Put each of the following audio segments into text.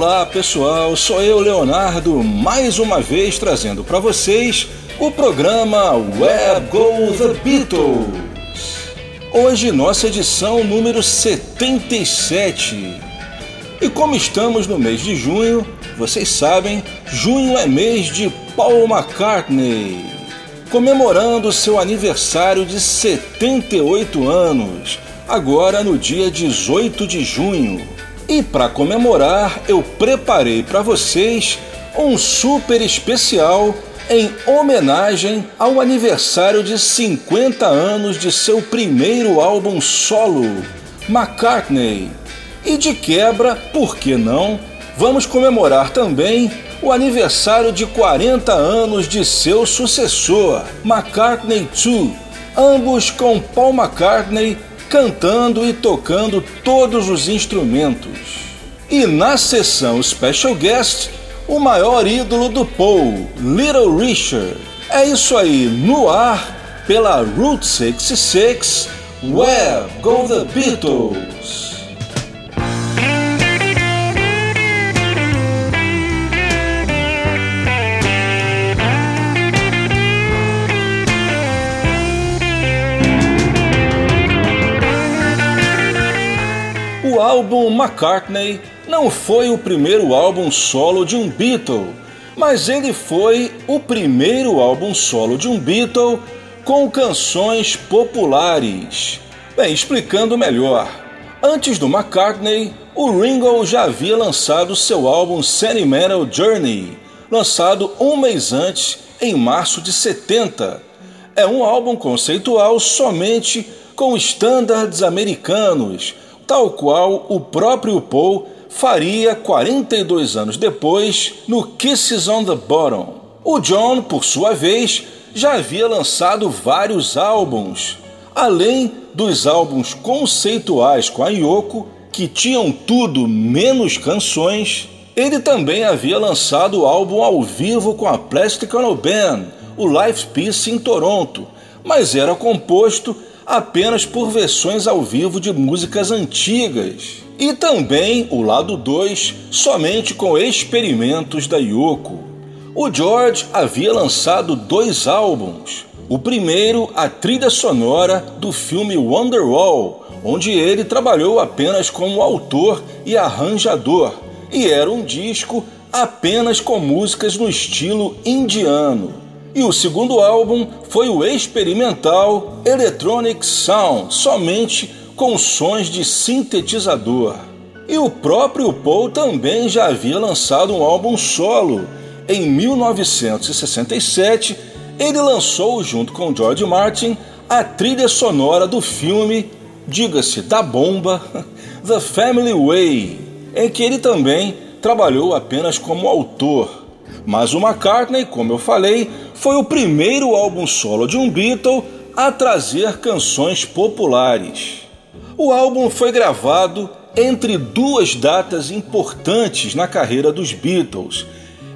Olá pessoal, sou eu Leonardo, mais uma vez trazendo para vocês o programa Where Go the Beatles. Hoje nossa edição número 77. E como estamos no mês de junho, vocês sabem, junho é mês de Paul McCartney, comemorando seu aniversário de 78 anos, agora no dia 18 de junho. E para comemorar, eu preparei para vocês um super especial em homenagem ao aniversário de 50 anos de seu primeiro álbum solo, McCartney. E de quebra, por que não? Vamos comemorar também o aniversário de 40 anos de seu sucessor, McCartney 2, ambos com Paul McCartney cantando e tocando todos os instrumentos. E na sessão Special Guest, o maior ídolo do Paul, Little Richard. É isso aí, no ar, pela Route 66, Where Go the Beatles? O álbum McCartney não foi o primeiro álbum solo de um Beatle, mas ele foi o primeiro álbum solo de um Beatle com canções populares. Bem, explicando melhor. Antes do McCartney, o Ringo já havia lançado seu álbum Sentimental Journey, lançado um mês antes, em março de 70. É um álbum conceitual somente com estándares americanos, tal qual o próprio Paul faria 42 anos depois no Kisses on the Bottom. O John, por sua vez, já havia lançado vários álbuns, além dos álbuns conceituais com a Yoko, que tinham tudo menos canções. Ele também havia lançado o álbum ao vivo com a Plastic Ono Band, o Life Peace em Toronto, mas era composto apenas por versões ao vivo de músicas antigas. E também o lado 2, somente com experimentos da Yoko. O George havia lançado dois álbuns. O primeiro, a trilha sonora do filme Wonderwall, onde ele trabalhou apenas como autor e arranjador, e era um disco apenas com músicas no estilo indiano. E o segundo álbum foi o experimental Electronic Sound, somente com sons de sintetizador. E o próprio Paul também já havia lançado um álbum solo. Em 1967, ele lançou, junto com George Martin, a trilha sonora do filme, diga-se, da bomba, The Family Way, em que ele também trabalhou apenas como autor. Mas o McCartney, como eu falei, foi o primeiro álbum solo de um Beatle a trazer canções populares. O álbum foi gravado entre duas datas importantes na carreira dos Beatles.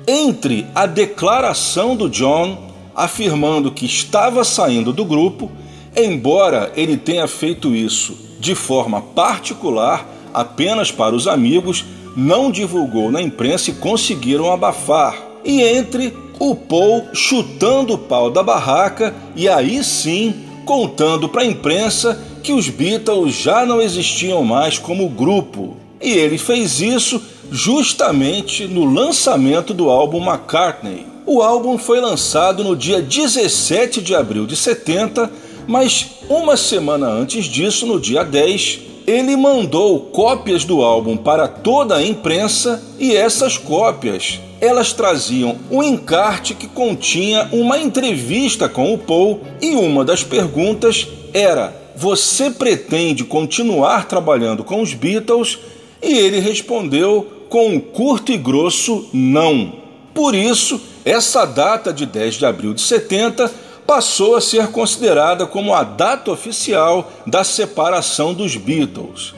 Entre a declaração do John afirmando que estava saindo do grupo, embora ele tenha feito isso de forma particular, apenas para os amigos, não divulgou na imprensa e conseguiram abafar. E entre o Paul chutando o pau da barraca e aí sim contando para a imprensa que os Beatles já não existiam mais como grupo. E ele fez isso justamente no lançamento do álbum McCartney. O álbum foi lançado no dia 17 de abril de 70, mas uma semana antes disso, no dia 10, ele mandou cópias do álbum para toda a imprensa e essas cópias elas traziam um encarte que continha uma entrevista com o Paul e uma das perguntas era: Você pretende continuar trabalhando com os Beatles? E ele respondeu com um curto e grosso não. Por isso, essa data de 10 de abril de 70 passou a ser considerada como a data oficial da separação dos Beatles.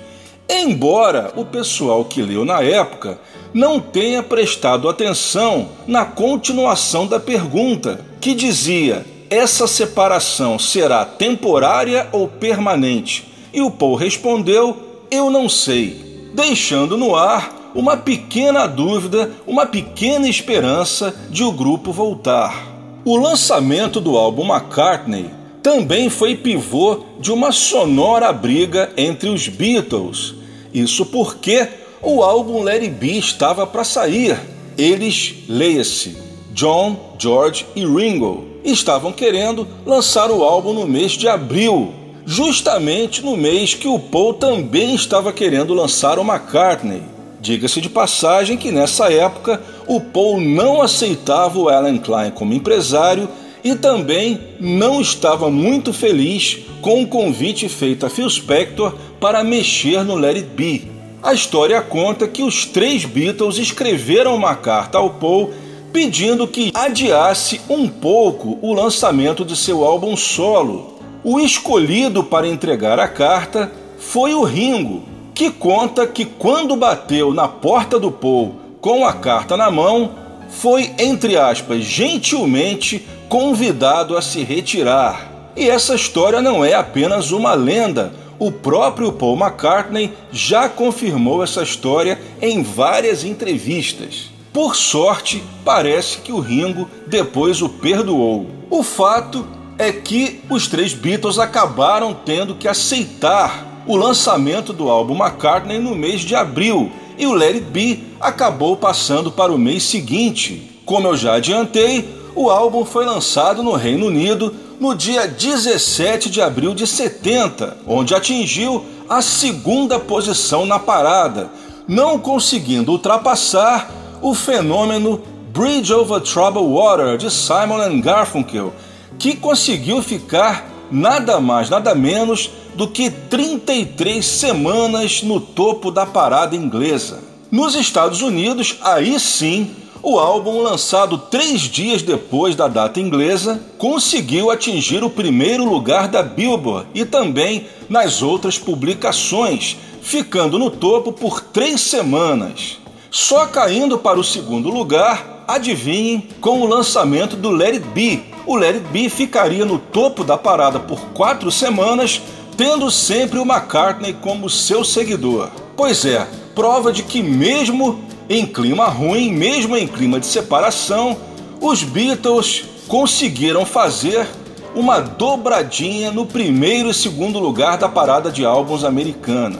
Embora o pessoal que leu na época não tenha prestado atenção na continuação da pergunta, que dizia: essa separação será temporária ou permanente? E o Paul respondeu: eu não sei, deixando no ar uma pequena dúvida, uma pequena esperança de o grupo voltar. O lançamento do álbum McCartney também foi pivô de uma sonora briga entre os Beatles. Isso porque o álbum It Be estava para sair. Eles, leia-se, John, George e Ringo, estavam querendo lançar o álbum no mês de abril, justamente no mês que o Paul também estava querendo lançar o McCartney. Diga-se de passagem que nessa época o Paul não aceitava o Alan Klein como empresário e também não estava muito feliz com o convite feito a Phil Spector para mexer no Let It Be. A história conta que os três Beatles escreveram uma carta ao Paul pedindo que adiasse um pouco o lançamento de seu álbum solo. O escolhido para entregar a carta foi o Ringo, que conta que quando bateu na porta do Paul com a carta na mão, foi, entre aspas, gentilmente convidado a se retirar. E essa história não é apenas uma lenda. O próprio Paul McCartney já confirmou essa história em várias entrevistas. Por sorte, parece que o Ringo depois o perdoou. O fato é que os três Beatles acabaram tendo que aceitar o lançamento do álbum McCartney no mês de abril e o Let It Be acabou passando para o mês seguinte. Como eu já adiantei, o álbum foi lançado no Reino Unido no dia 17 de abril de 70, onde atingiu a segunda posição na parada, não conseguindo ultrapassar o fenômeno Bridge Over Troubled Water de Simon Garfunkel, que conseguiu ficar nada mais, nada menos do que 33 semanas no topo da parada inglesa. Nos Estados Unidos, aí sim, o álbum, lançado três dias depois da data inglesa, conseguiu atingir o primeiro lugar da Billboard e também nas outras publicações, ficando no topo por três semanas. Só caindo para o segundo lugar, adivinhem, com o lançamento do Let It Be. O Let It Be ficaria no topo da parada por quatro semanas, tendo sempre o McCartney como seu seguidor. Pois é, prova de que mesmo em clima ruim, mesmo em clima de separação, os Beatles conseguiram fazer uma dobradinha no primeiro e segundo lugar da parada de álbuns americana.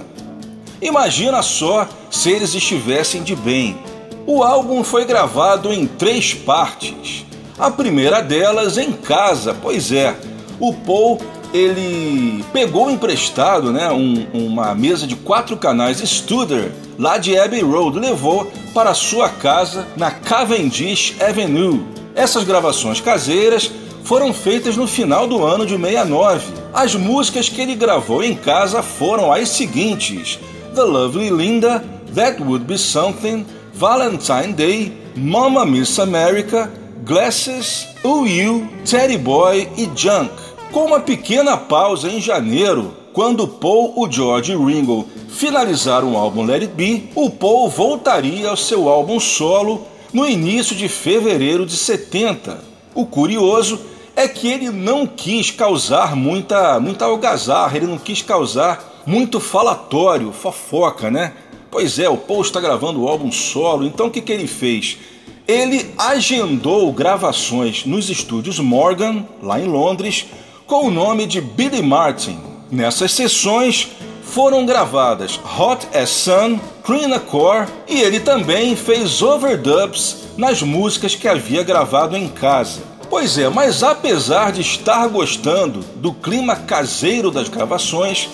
Imagina só se eles estivessem de bem. O álbum foi gravado em três partes. A primeira delas em casa, pois é. O Paul ele pegou emprestado né, um, uma mesa de quatro canais Studer lá de Abbey Road, levou para sua casa na Cavendish Avenue. Essas gravações caseiras foram feitas no final do ano de 69. As músicas que ele gravou em casa foram as seguintes: The Lovely Linda, That Would Be Something, Valentine Day, Mama Miss America, Glasses, Ooh You, Teddy Boy e Junk. Com uma pequena pausa em janeiro, quando Paul, o George e Ringo finalizaram o álbum Let It Be, o Paul voltaria ao seu álbum solo no início de fevereiro de 70. O curioso é que ele não quis causar muita, muita algazarra, ele não quis causar muito falatório, fofoca, né? Pois é, o Paul está gravando o álbum solo, então o que, que ele fez? Ele agendou gravações nos estúdios Morgan, lá em Londres, com o nome de Billy Martin. Nessas sessões foram gravadas Hot as Sun, Cream Core e ele também fez overdubs nas músicas que havia gravado em casa. Pois é, mas apesar de estar gostando do clima caseiro das gravações,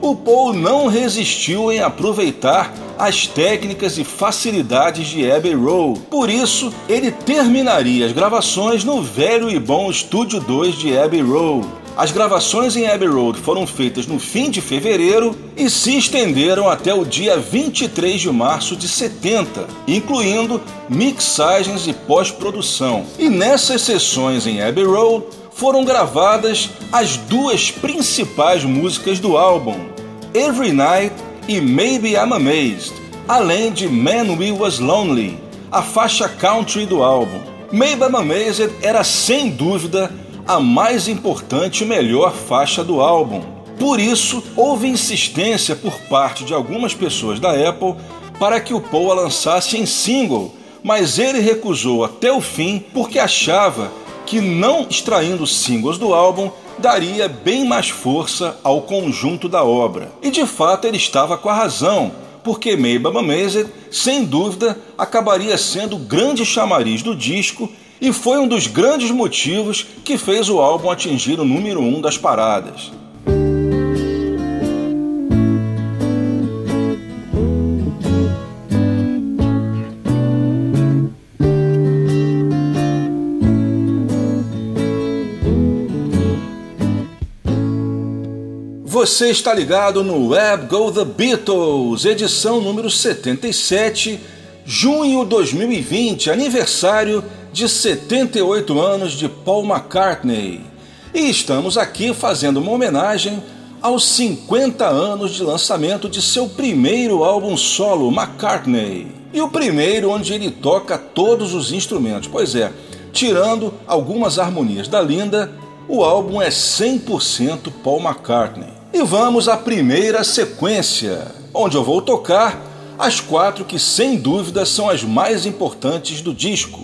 o Paul não resistiu em aproveitar as técnicas e facilidades de Abbey Road. Por isso, ele terminaria as gravações no velho e bom Estúdio 2 de Abbey Road. As gravações em Abbey Road foram feitas no fim de fevereiro e se estenderam até o dia 23 de março de 70, incluindo mixagens e pós-produção. E nessas sessões em Abbey Road foram gravadas as duas principais músicas do álbum, Every Night e Maybe I'm Amazed, além de Man We Was Lonely, a faixa country do álbum. Maybe I'm Amazed era sem dúvida a mais importante e melhor faixa do álbum. Por isso, houve insistência por parte de algumas pessoas da Apple para que o Paul a lançasse em single, mas ele recusou até o fim porque achava que não extraindo singles do álbum daria bem mais força ao conjunto da obra. E de fato ele estava com a razão, porque Maybe Amazed, sem dúvida, acabaria sendo o grande chamariz do disco e foi um dos grandes motivos que fez o álbum atingir o número 1 um das paradas. Você está ligado no Web Go The Beatles, edição número 77, junho 2020, aniversário de 78 anos de Paul McCartney. E estamos aqui fazendo uma homenagem aos 50 anos de lançamento de seu primeiro álbum solo, McCartney. E o primeiro onde ele toca todos os instrumentos. Pois é, tirando algumas harmonias da Linda, o álbum é 100% Paul McCartney. E vamos à primeira sequência, onde eu vou tocar as quatro que sem dúvida são as mais importantes do disco.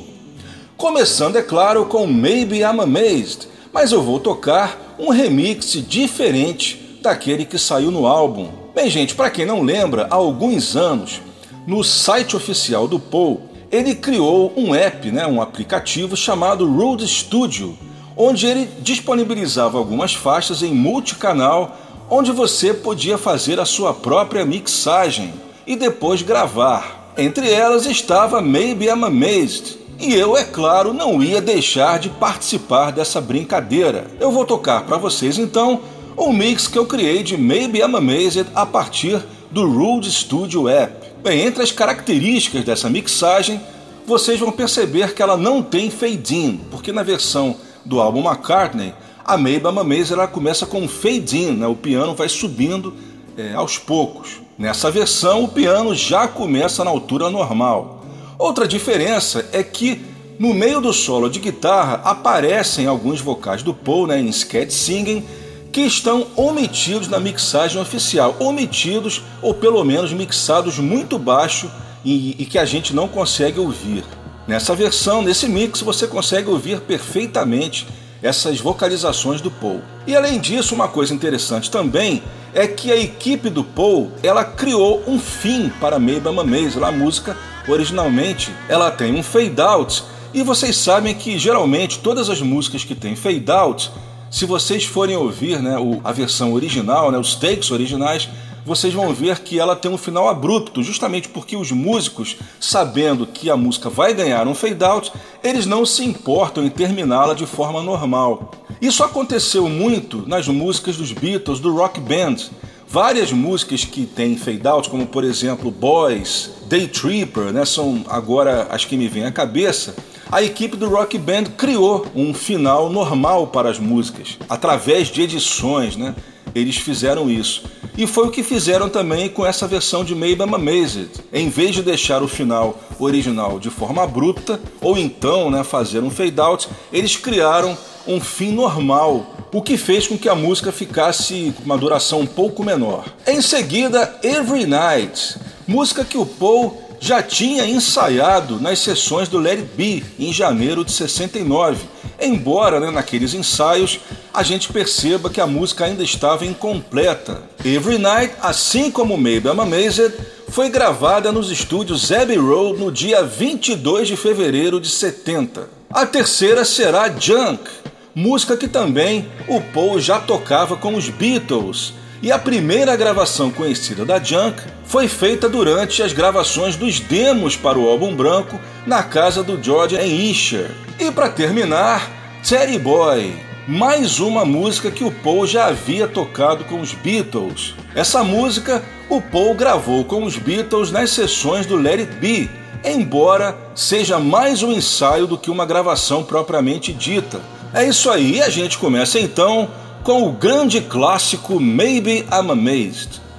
Começando, é claro, com Maybe I'm Amazed, mas eu vou tocar um remix diferente daquele que saiu no álbum. Bem, gente, para quem não lembra, há alguns anos, no site oficial do Paul, ele criou um app, né, um aplicativo chamado Road Studio, onde ele disponibilizava algumas faixas em multicanal onde você podia fazer a sua própria mixagem e depois gravar. Entre elas estava Maybe I'm Amazed. E eu, é claro, não ia deixar de participar dessa brincadeira. Eu vou tocar para vocês então o mix que eu criei de Maybe I'm Amazed a partir do Rude Studio App. Bem, entre as características dessa mixagem, vocês vão perceber que ela não tem fade-in, porque na versão do álbum McCartney a Maybe I'm ela começa com um fade-in, né? o piano vai subindo é, aos poucos. Nessa versão, o piano já começa na altura normal. Outra diferença é que no meio do solo de guitarra aparecem alguns vocais do Paul né, em sketch singing que estão omitidos na mixagem oficial, omitidos ou pelo menos mixados muito baixo e, e que a gente não consegue ouvir. Nessa versão, nesse mix, você consegue ouvir perfeitamente essas vocalizações do Paul. E além disso, uma coisa interessante também é que a equipe do Paul ela criou um fim para Maybe Amazed. A música originalmente ela tem um fade out e vocês sabem que geralmente todas as músicas que têm fade out, se vocês forem ouvir né, a versão original, né, os takes originais, vocês vão ver que ela tem um final abrupto, justamente porque os músicos, sabendo que a música vai ganhar um fade out, eles não se importam em terminá-la de forma normal. Isso aconteceu muito nas músicas dos Beatles, do Rock Band. Várias músicas que têm fade out, como por exemplo Boys, Day Tripper, né, são agora as que me vêm à cabeça. A equipe do Rock Band criou um final normal para as músicas, através de edições, né? Eles fizeram isso. E foi o que fizeram também com essa versão de Maybe I'm Amazed. Em vez de deixar o final original de forma abrupta, ou então né, fazer um fade out, eles criaram um fim normal, o que fez com que a música ficasse com uma duração um pouco menor. Em seguida, Every Night, música que o Paul já tinha ensaiado nas sessões do It Be em janeiro de 69, embora né, naqueles ensaios a gente perceba que a música ainda estava incompleta. Every Night, assim como Maybe I'm Amazed, foi gravada nos estúdios Abbey Road no dia 22 de fevereiro de 70. A terceira será Junk, música que também o Paul já tocava com os Beatles e a primeira gravação conhecida da Junk foi feita durante as gravações dos demos para o álbum branco na casa do George em Isher. E para terminar, Teddy Boy, mais uma música que o Paul já havia tocado com os Beatles. Essa música o Paul gravou com os Beatles nas sessões do Let It Be, embora seja mais um ensaio do que uma gravação propriamente dita. É isso aí, a gente começa então com o grande clássico Maybe I'm Amazed.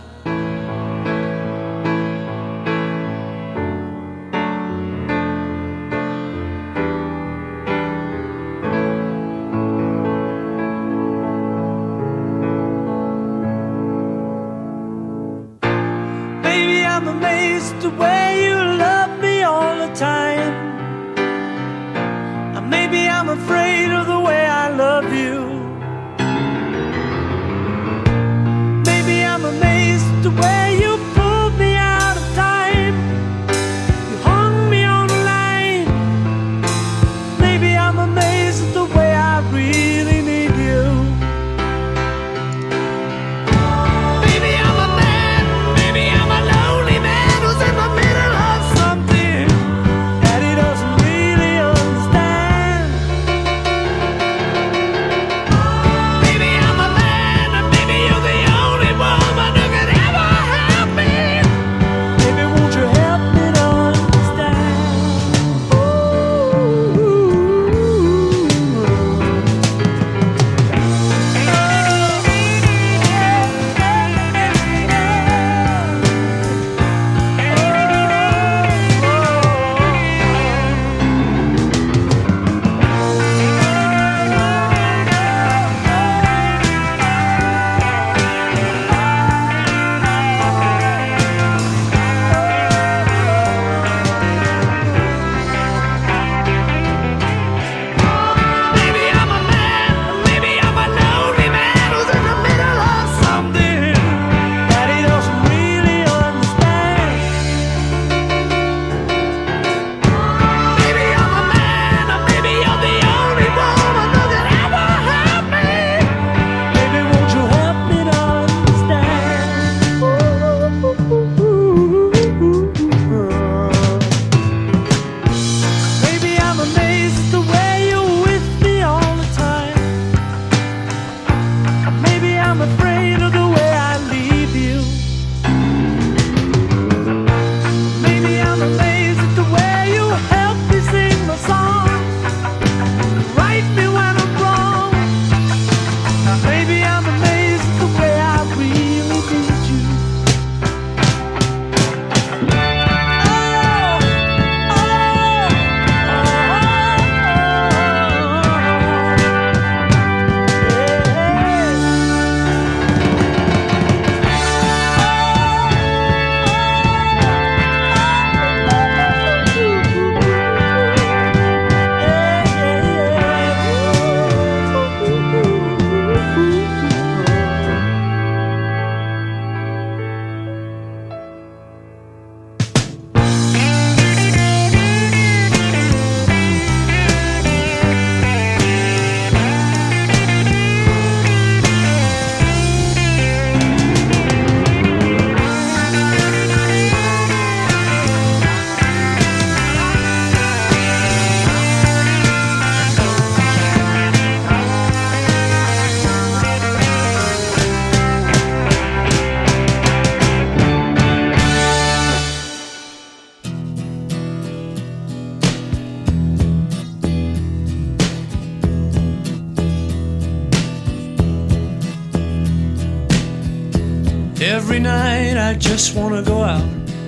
I just wanna go out,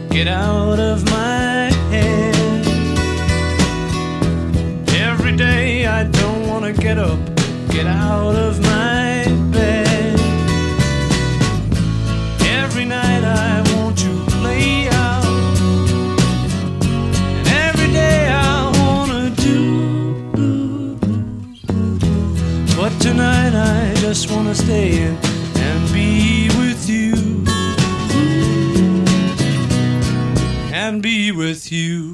get out of my head. Every day I don't wanna get up, get out of my bed. Every night I want to lay out, and every day I wanna do. But tonight I just wanna stay in. and be with you.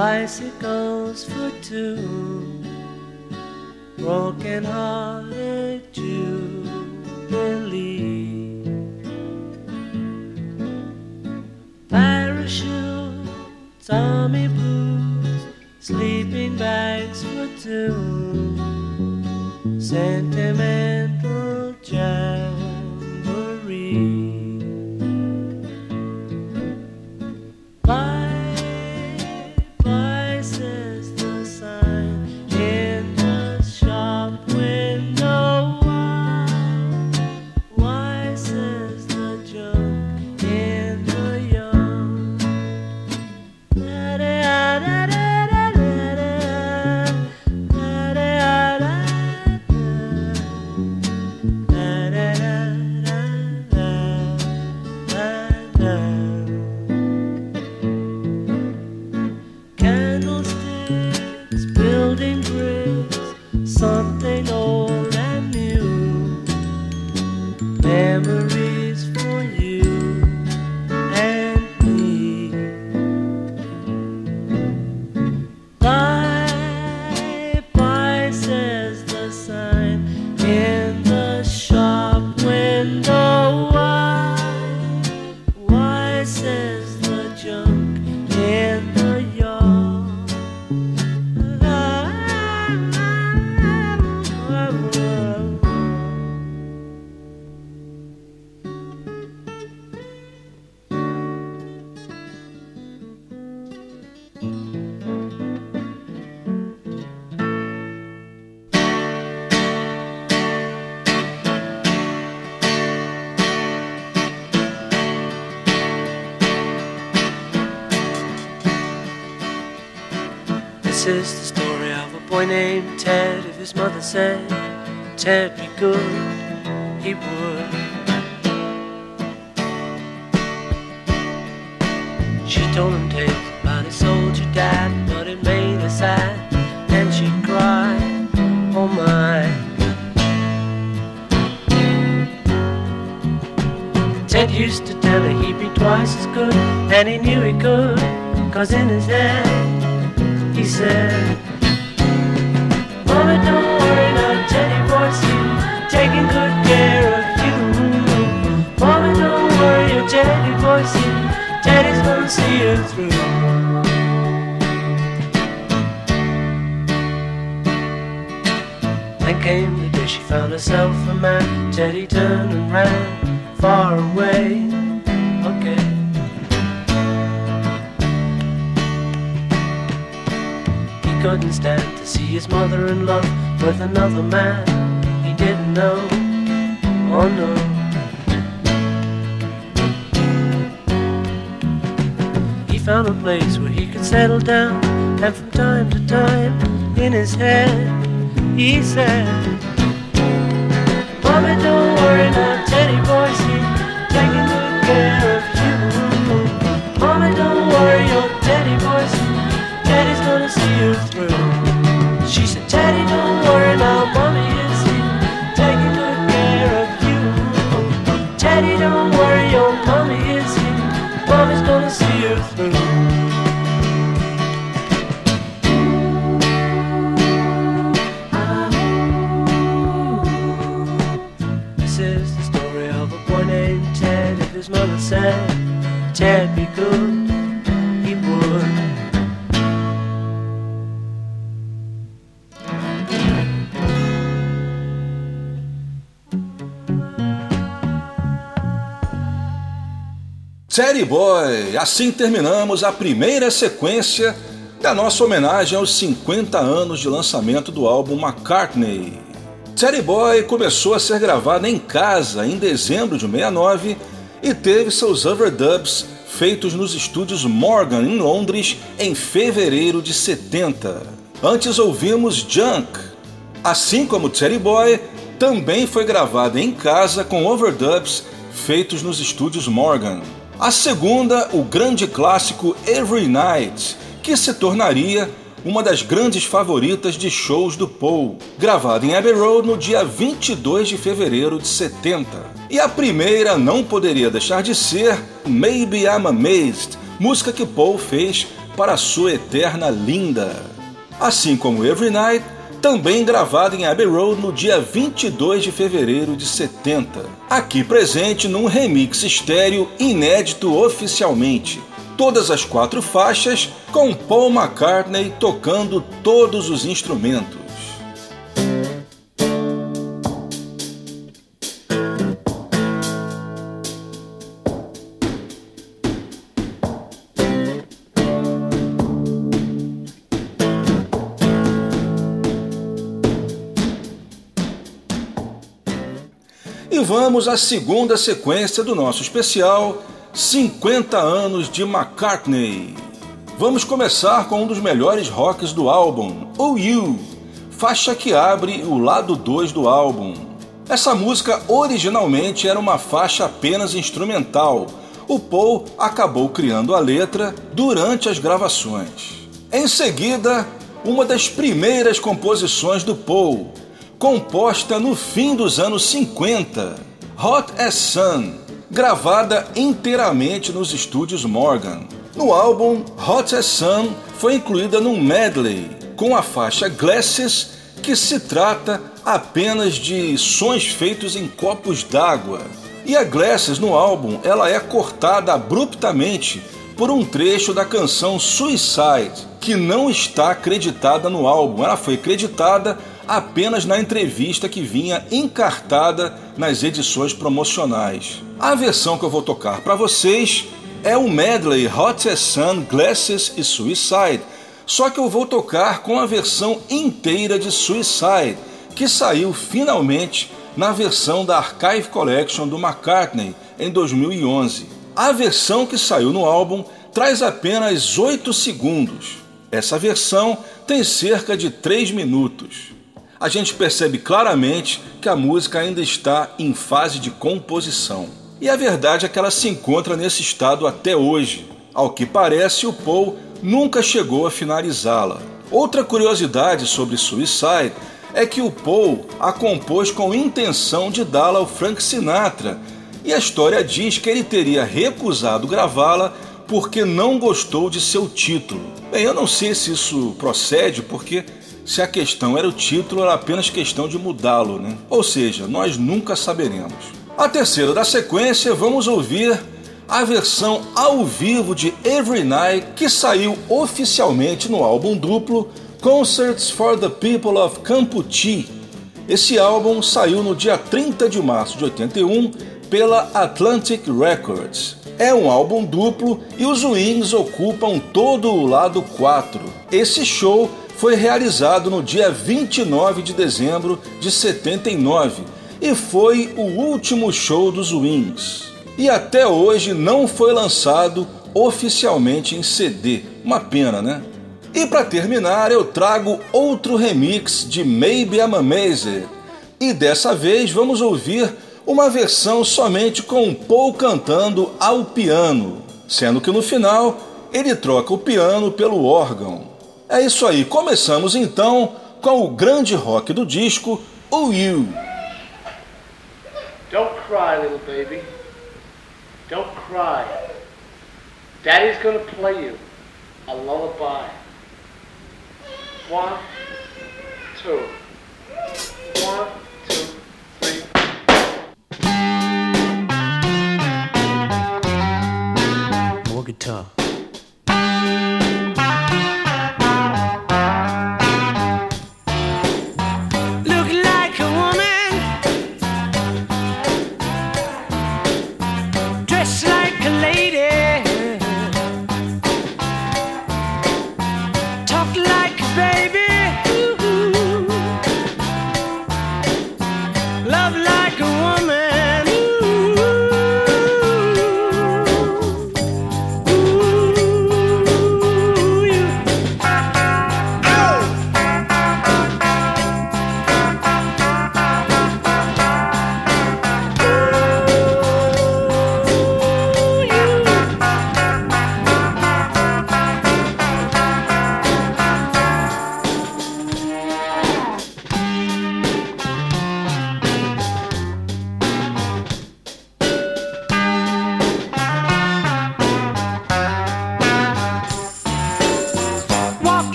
Bicycles for two, broken hearted jubilee, said assim terminamos a primeira sequência da nossa homenagem aos 50 anos de lançamento do álbum McCartney. Teddy Boy começou a ser gravado em casa em dezembro de 69 e teve seus overdubs feitos nos estúdios Morgan em Londres em fevereiro de 70. Antes ouvimos Junk. Assim como Teddy Boy, também foi gravado em casa com overdubs feitos nos estúdios Morgan. A segunda, o grande clássico Every Night, que se tornaria uma das grandes favoritas de shows do Paul, gravada em Abbey Road no dia 22 de fevereiro de 70. E a primeira não poderia deixar de ser Maybe I'm Amazed, música que Paul fez para sua eterna linda. Assim como Every Night, também gravada em Abbey Road no dia 22 de fevereiro de 70. Aqui presente num remix estéreo inédito oficialmente todas as quatro faixas, com Paul McCartney tocando todos os instrumentos. Vamos à segunda sequência do nosso especial 50 anos de McCartney. Vamos começar com um dos melhores rocks do álbum, Oh You, faixa que abre o lado 2 do álbum. Essa música originalmente era uma faixa apenas instrumental. O Paul acabou criando a letra durante as gravações. Em seguida, uma das primeiras composições do Paul, composta no fim dos anos 50, Hot as Sun, gravada inteiramente nos estúdios Morgan. No álbum, Hot as Sun foi incluída num medley com a faixa Glasses, que se trata apenas de sons feitos em copos d'água. E a Glasses no álbum, ela é cortada abruptamente por um trecho da canção Suicide, que não está acreditada no álbum. Ela foi acreditada apenas na entrevista que vinha encartada nas edições promocionais. A versão que eu vou tocar para vocês é o medley Hot as Sun, Glasses e Suicide, só que eu vou tocar com a versão inteira de Suicide, que saiu finalmente na versão da Archive Collection do McCartney em 2011. A versão que saiu no álbum traz apenas 8 segundos. Essa versão tem cerca de 3 minutos a gente percebe claramente que a música ainda está em fase de composição. E a verdade é que ela se encontra nesse estado até hoje. Ao que parece, o Paul nunca chegou a finalizá-la. Outra curiosidade sobre Suicide é que o Paul a compôs com intenção de dá-la ao Frank Sinatra, e a história diz que ele teria recusado gravá-la porque não gostou de seu título. Bem, eu não sei se isso procede, porque se a questão era o título, era apenas questão de mudá-lo, né? Ou seja, nós nunca saberemos. A terceira da sequência, vamos ouvir a versão ao vivo de Every Night, que saiu oficialmente no álbum duplo Concerts for the People of Campuchi. Esse álbum saiu no dia 30 de março de 81 pela Atlantic Records. É um álbum duplo e os Wings ocupam todo o lado 4. Esse show foi realizado no dia 29 de dezembro de 79 e foi o último show dos Wings. E até hoje não foi lançado oficialmente em CD. Uma pena, né? E para terminar, eu trago outro remix de Maybe I'm Amazed. E dessa vez vamos ouvir uma versão somente com Paul cantando ao piano, sendo que no final ele troca o piano pelo órgão. É isso aí, começamos então com o grande rock do disco, O You. Don't cry, little baby. Don't cry. Daddy's gonna play you a lullaby. One, two. One, two, three. More guitar.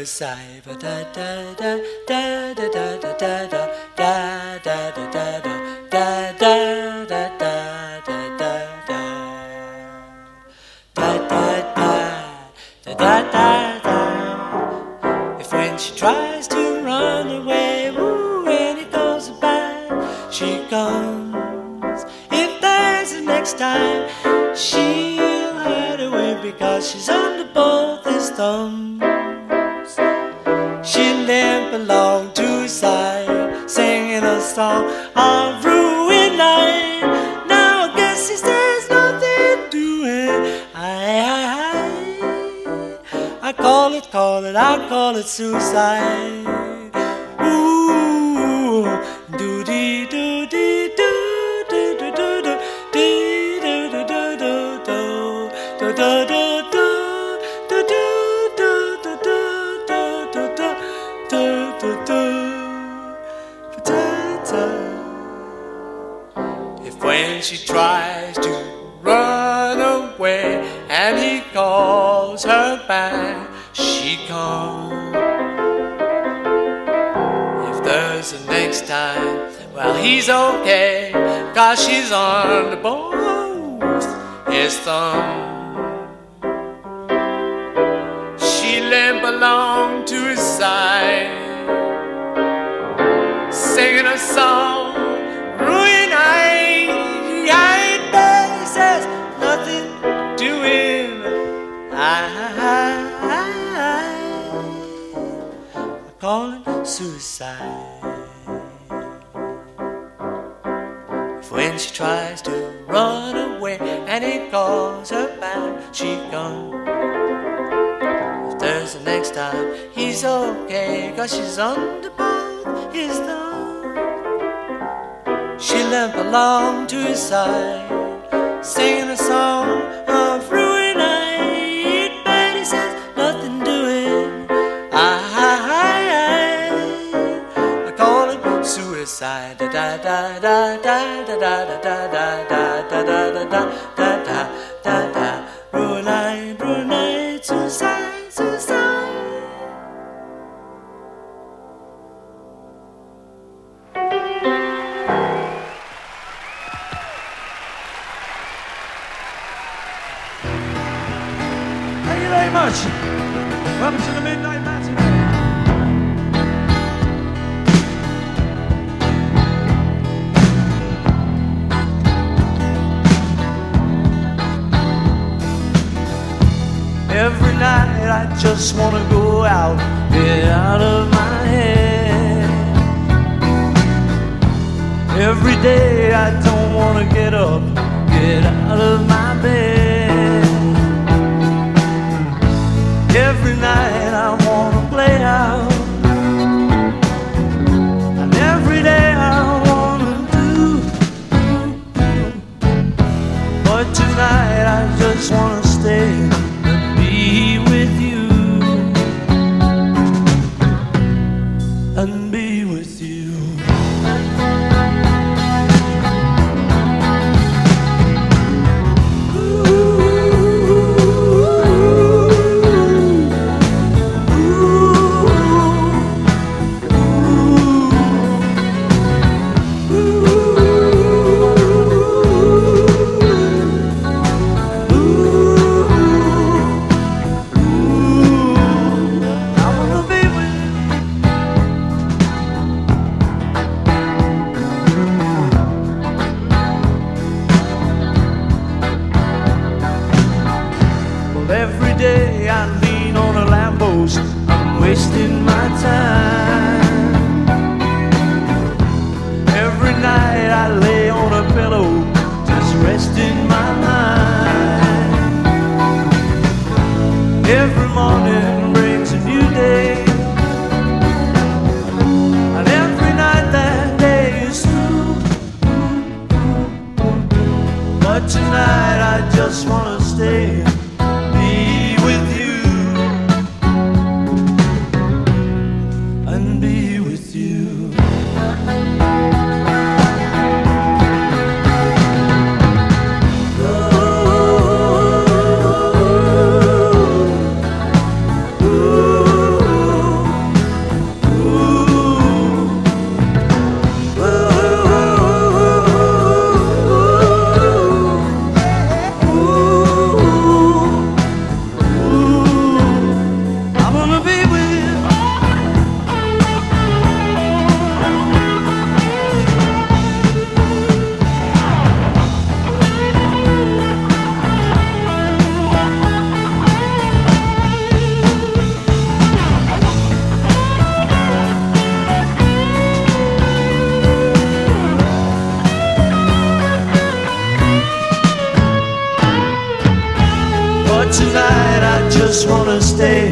Da da da da just wanna stay.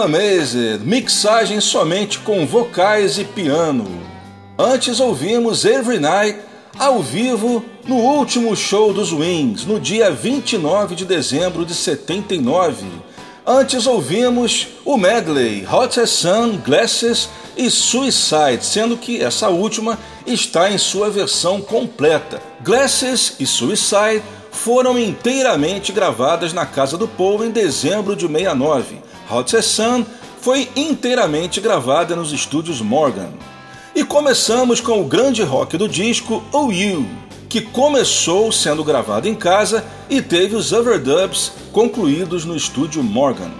Amazed, mixagem somente com vocais e piano. Antes ouvimos Every Night ao vivo no último show dos Wings, no dia 29 de dezembro de 79. Antes ouvimos o medley Hot Sun, Glasses e Suicide, sendo que essa última está em sua versão completa. Glasses e Suicide foram inteiramente gravadas na casa do povo em dezembro de 69. Hot Sun foi inteiramente gravada nos estúdios Morgan. E começamos com o grande rock do disco Oh You, que começou sendo gravado em casa e teve os overdubs concluídos no estúdio Morgan.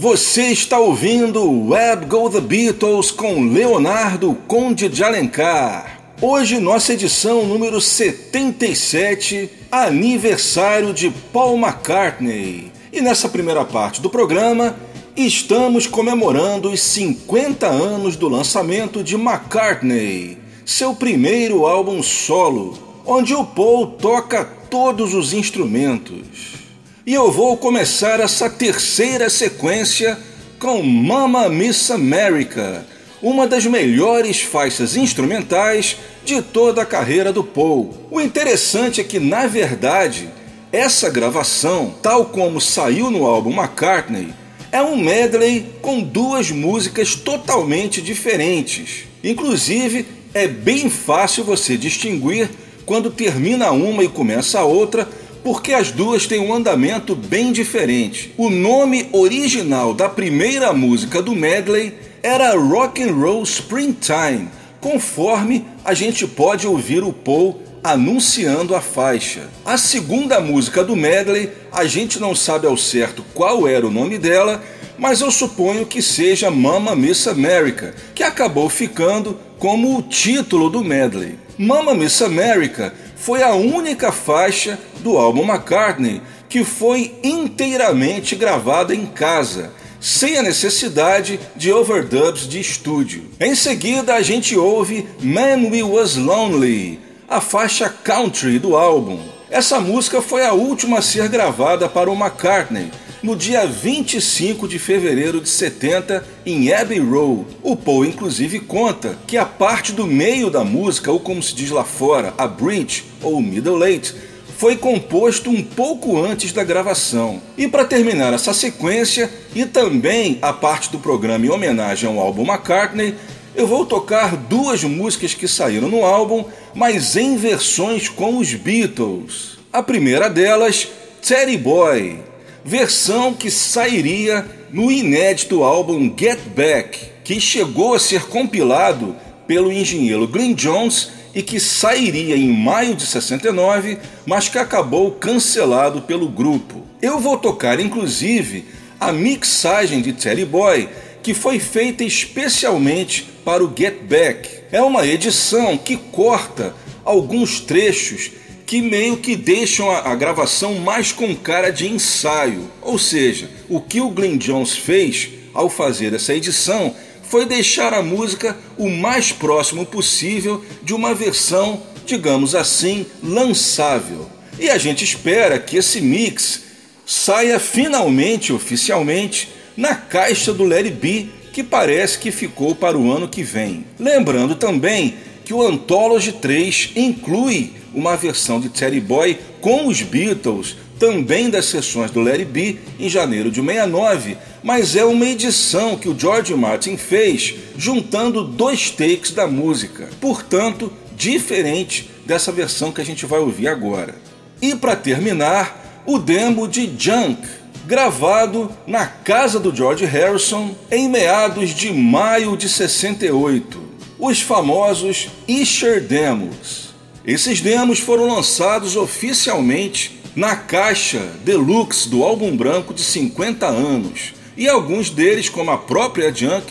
Você está ouvindo Web Go The Beatles com Leonardo Conde de Alencar. Hoje, nossa edição número 77, aniversário de Paul McCartney. E nessa primeira parte do programa, estamos comemorando os 50 anos do lançamento de McCartney, seu primeiro álbum solo, onde o Paul toca todos os instrumentos. E eu vou começar essa terceira sequência com Mama Miss America, uma das melhores faixas instrumentais de toda a carreira do Paul. O interessante é que, na verdade, essa gravação, tal como saiu no álbum McCartney, é um medley com duas músicas totalmente diferentes. Inclusive, é bem fácil você distinguir quando termina uma e começa a outra porque as duas têm um andamento bem diferente. O nome original da primeira música do medley era Rock and Roll Springtime, conforme a gente pode ouvir o Paul anunciando a faixa. A segunda música do medley, a gente não sabe ao certo qual era o nome dela, mas eu suponho que seja Mama Miss America, que acabou ficando como o título do medley. Mama Miss America foi a única faixa do álbum McCartney que foi inteiramente gravada em casa, sem a necessidade de overdubs de estúdio. Em seguida, a gente ouve Man We Was Lonely, a faixa country do álbum. Essa música foi a última a ser gravada para o McCartney, no dia 25 de fevereiro de 70 em Abbey Road. O Paul inclusive conta que a parte do meio da música, ou como se diz lá fora, a bridge ou middle eight, foi composto um pouco antes da gravação. E para terminar essa sequência e também a parte do programa em homenagem ao álbum McCartney, eu vou tocar duas músicas que saíram no álbum, mas em versões com os Beatles. A primeira delas, Teddy Boy, versão que sairia no inédito álbum Get Back, que chegou a ser compilado pelo engenheiro Glyn Jones e que sairia em maio de 69, mas que acabou cancelado pelo grupo. Eu vou tocar inclusive a mixagem de Teddy Boy, que foi feita especialmente para o Get Back. É uma edição que corta alguns trechos que meio que deixam a, a, gravação mais com cara de ensaio. Ou seja, o que o Glenn Jones fez ao fazer essa edição foi deixar a música o mais próximo possível de uma versão, digamos assim, lançável. E a gente espera que esse mix saia finalmente, oficialmente, na caixa do Larry B, que parece que ficou para o ano que vem. Lembrando também que o Anthology 3 inclui uma versão de Teddy Boy com os Beatles, também das sessões do Larry B, em janeiro de 69, mas é uma edição que o George Martin fez juntando dois takes da música, portanto, diferente dessa versão que a gente vai ouvir agora. E para terminar, o demo de Junk, gravado na casa do George Harrison em meados de maio de 68 os famosos Isher Demos. Esses demos foram lançados oficialmente na caixa deluxe do álbum branco de 50 anos, e alguns deles, como a própria Junk,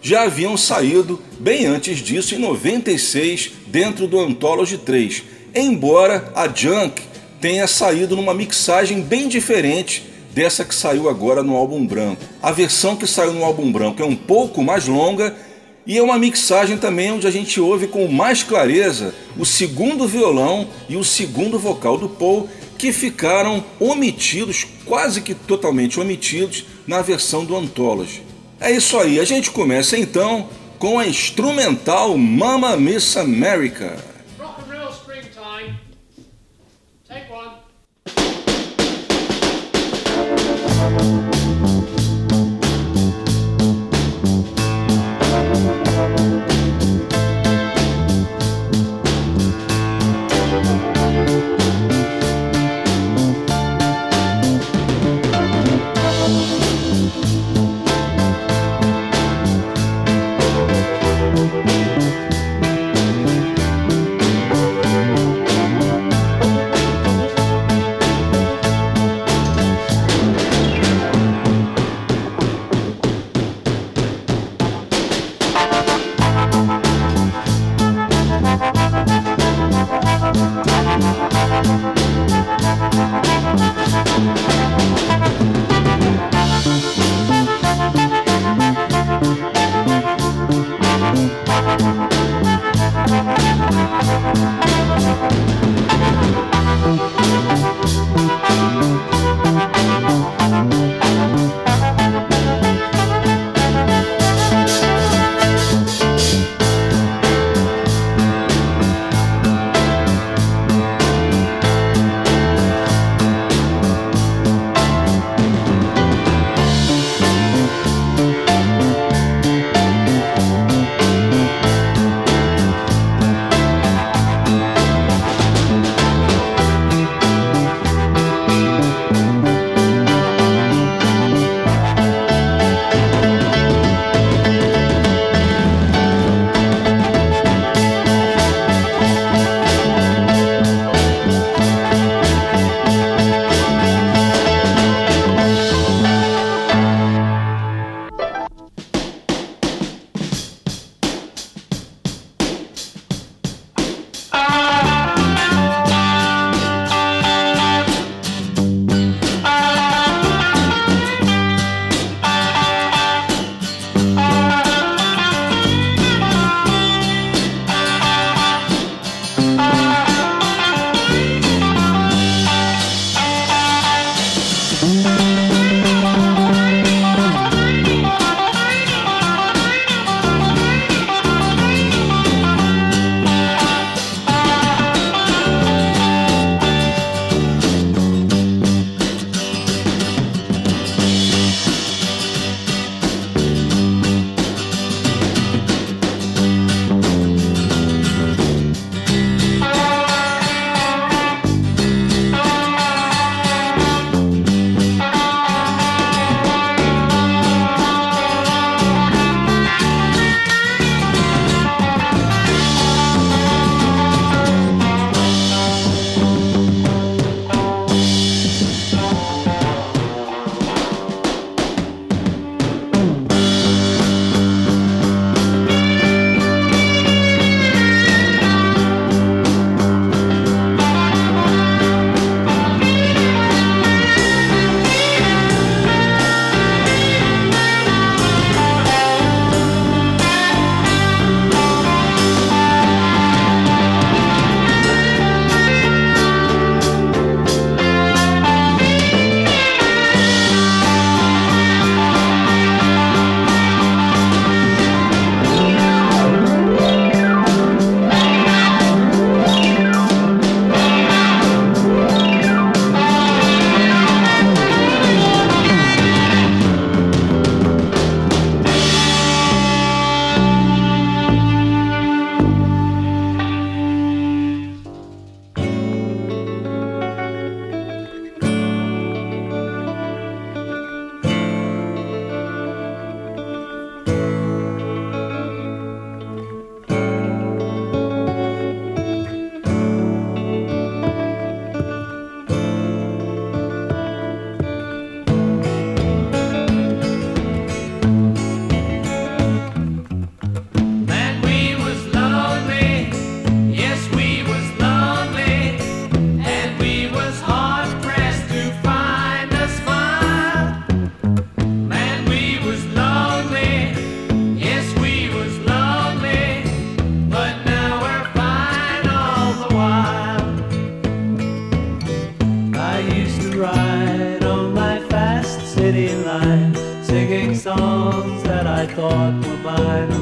já haviam saído bem antes disso, em 96, dentro do Anthology 3, embora a Junk tenha saído numa mixagem bem diferente dessa que saiu agora no álbum branco. A versão que saiu no álbum branco é um pouco mais longa e é uma mixagem também onde a gente ouve com mais clareza o segundo violão e o segundo vocal do Paul, que ficaram omitidos, quase que totalmente omitidos, na versão do Anthology. É isso aí, a gente começa então com a instrumental Mama Miss America. I thought were mine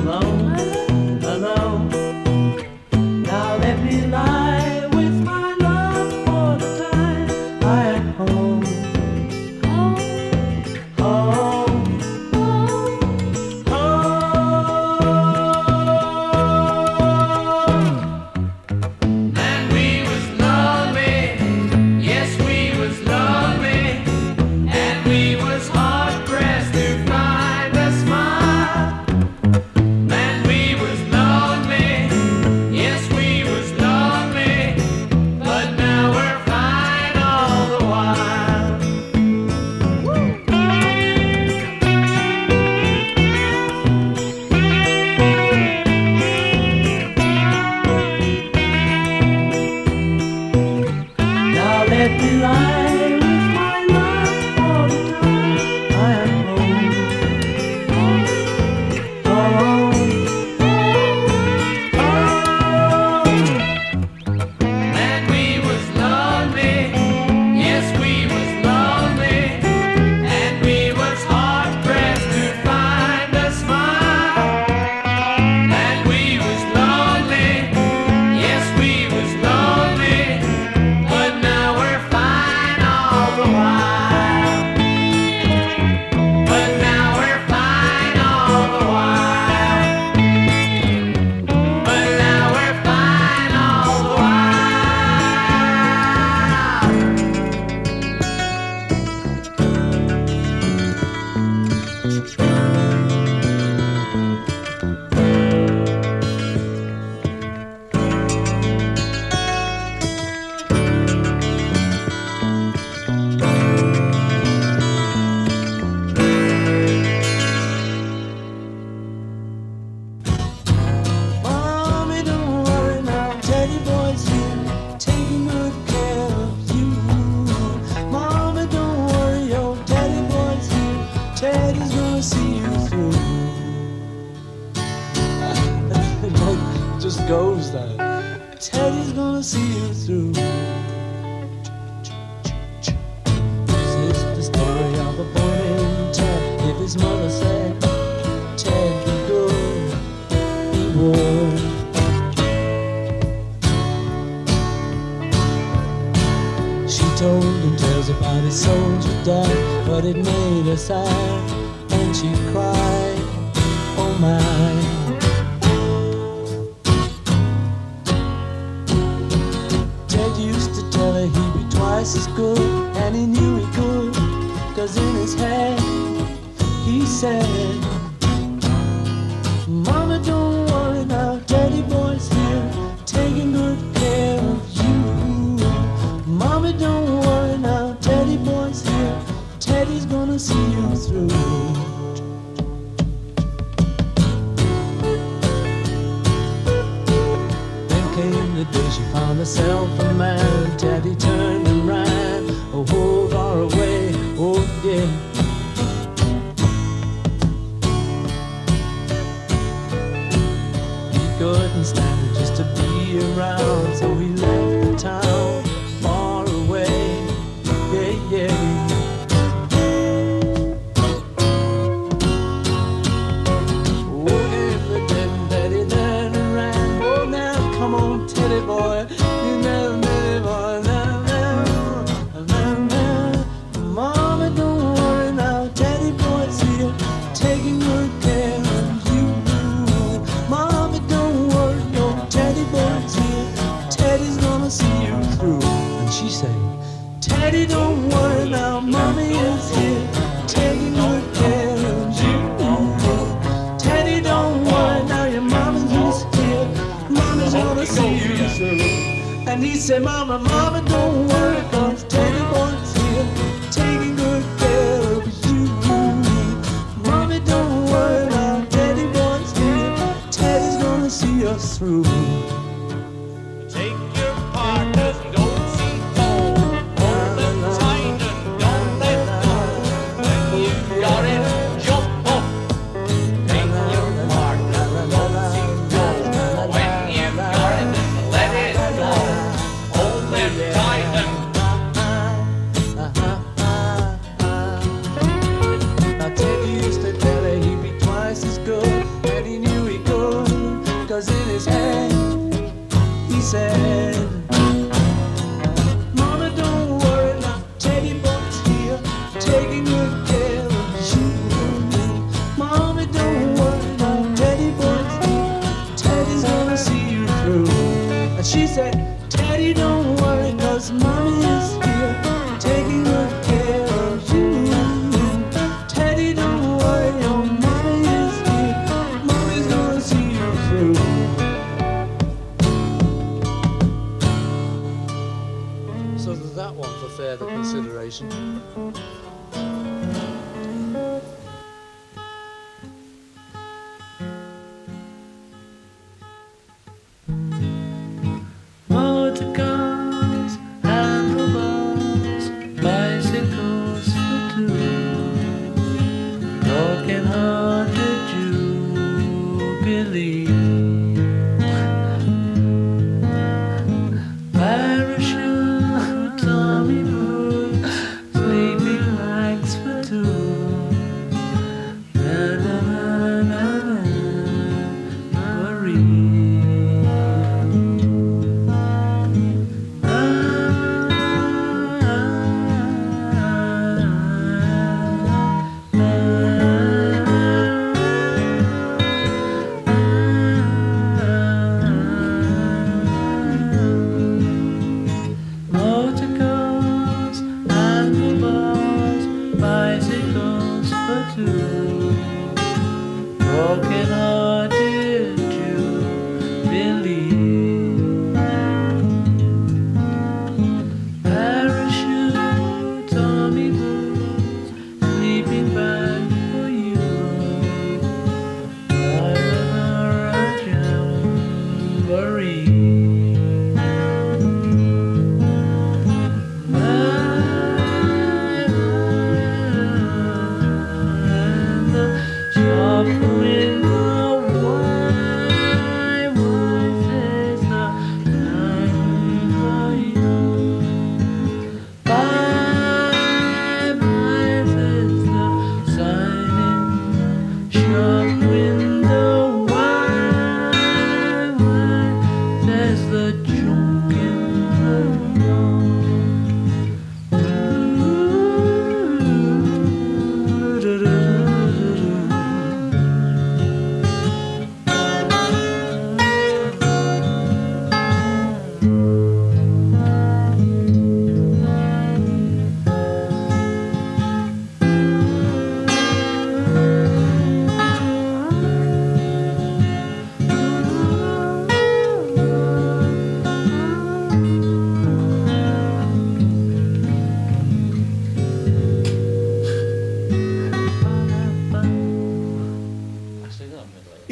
And he said, Mama, Mama,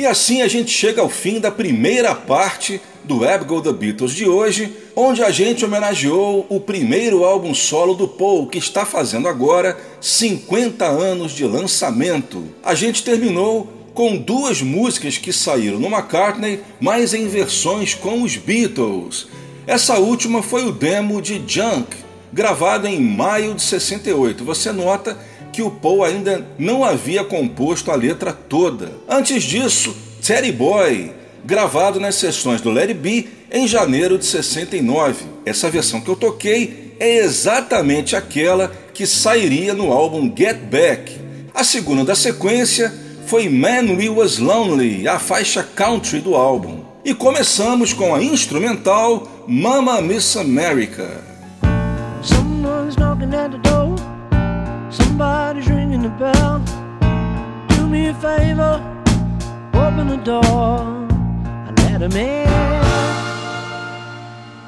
E assim a gente chega ao fim da primeira parte do Web The Beatles de hoje, onde a gente homenageou o primeiro álbum solo do Paul, que está fazendo agora 50 anos de lançamento. A gente terminou com duas músicas que saíram no McCartney, mas em versões com os Beatles. Essa última foi o demo de Junk, gravado em maio de 68. Você nota que o Paul ainda não havia composto a letra toda. Antes disso, Teddy Boy, gravado nas sessões do It Be em janeiro de 69. Essa versão que eu toquei é exatamente aquela que sairia no álbum Get Back. A segunda da sequência foi Man We Was Lonely, a faixa country do álbum. E começamos com a instrumental Mama Miss America. Someone's knocking at the door. Somebody's ringing the bell. Do me a favor, open the door and let him in.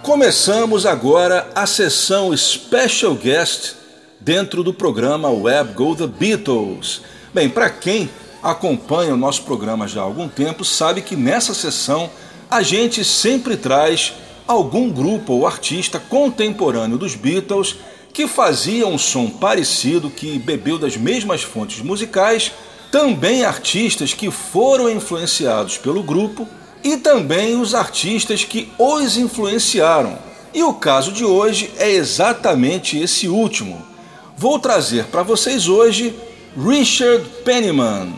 Começamos agora a sessão Special Guest dentro do programa Web Go The Beatles. Bem, para quem acompanha o nosso programa já há algum tempo, sabe que nessa sessão a gente sempre traz algum grupo ou artista contemporâneo dos Beatles que fazia um som parecido, que bebeu das mesmas fontes musicais, também artistas que foram influenciados pelo grupo e também os artistas que os influenciaram. E o caso de hoje é exatamente esse último. Vou trazer para vocês hoje Richard Penniman,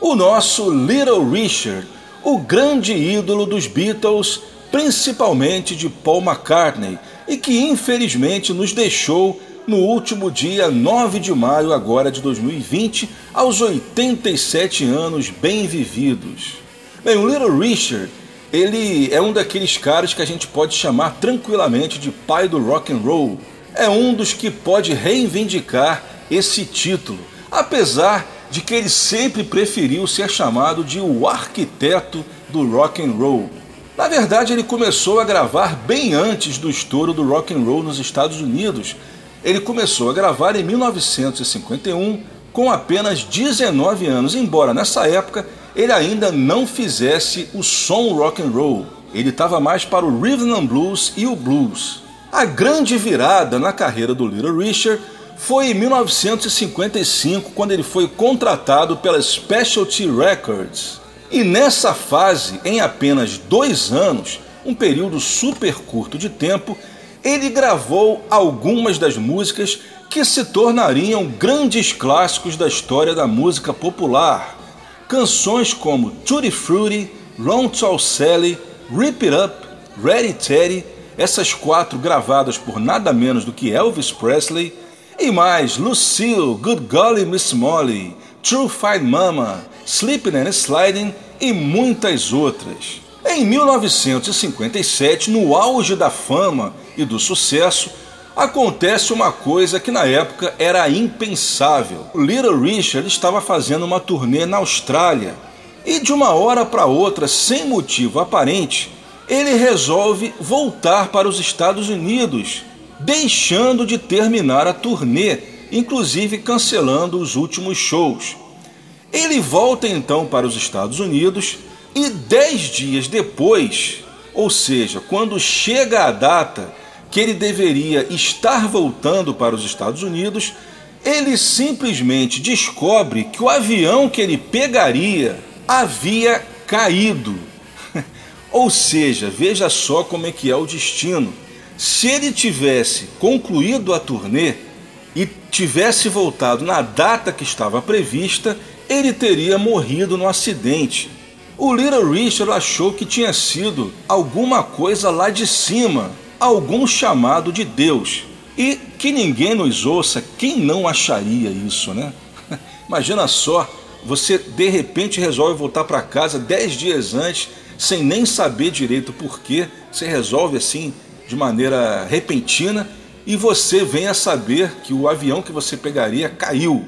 o nosso Little Richard, o grande ídolo dos Beatles, principalmente de Paul McCartney, e que infelizmente nos deixou no último dia 9 de maio agora de 2020, aos 87 anos bem vividos. Bem, o Little Richard, ele é um daqueles caras que a gente pode chamar tranquilamente de pai do rock and roll. É um dos que pode reivindicar esse título, apesar de que ele sempre preferiu ser chamado de o arquiteto do rock and roll. Na verdade, ele começou a gravar bem antes do estouro do rock and roll nos Estados Unidos. Ele começou a gravar em 1951 com apenas 19 anos, embora nessa época ele ainda não fizesse o som rock and roll. Ele estava mais para o rhythm and blues e o blues. A grande virada na carreira do Little Richard foi em 1955, quando ele foi contratado pela Specialty Records. E nessa fase, em apenas dois anos, um período super curto de tempo, ele gravou algumas das músicas que se tornariam grandes clássicos da história da música popular. Canções como Tutti Frutti, Ron Tall Sally, Rip It Up, Ready Teddy, essas quatro gravadas por nada menos do que Elvis Presley, e mais Lucille, Good Golly Miss Molly, True Fine Mama, Sleeping and Sliding e muitas outras. Em 1957, no auge da fama e do sucesso, acontece uma coisa que na época era impensável. O Little Richard estava fazendo uma turnê na Austrália e de uma hora para outra, sem motivo aparente, ele resolve voltar para os Estados Unidos, deixando de terminar a turnê, inclusive cancelando os últimos shows. Ele volta então para os Estados Unidos e dez dias depois, ou seja, quando chega a data que ele deveria estar voltando para os Estados Unidos, ele simplesmente descobre que o avião que ele pegaria havia caído. Ou seja, veja só como é que é o destino. Se ele tivesse concluído a turnê e tivesse voltado na data que estava prevista, ele teria morrido no acidente. O Little Richard achou que tinha sido alguma coisa lá de cima, algum chamado de Deus. E que ninguém nos ouça, quem não acharia isso, né? Imagina só, você de repente resolve voltar para casa dez dias antes, sem nem saber direito por quê, você resolve assim de maneira repentina e você vem a saber que o avião que você pegaria caiu.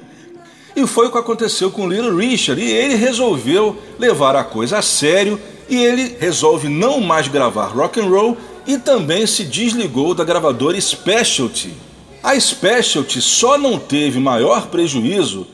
E foi o que aconteceu com o Little Richard. E ele resolveu levar a coisa a sério e ele resolve não mais gravar rock and roll e também se desligou da gravadora Specialty. A Specialty só não teve maior prejuízo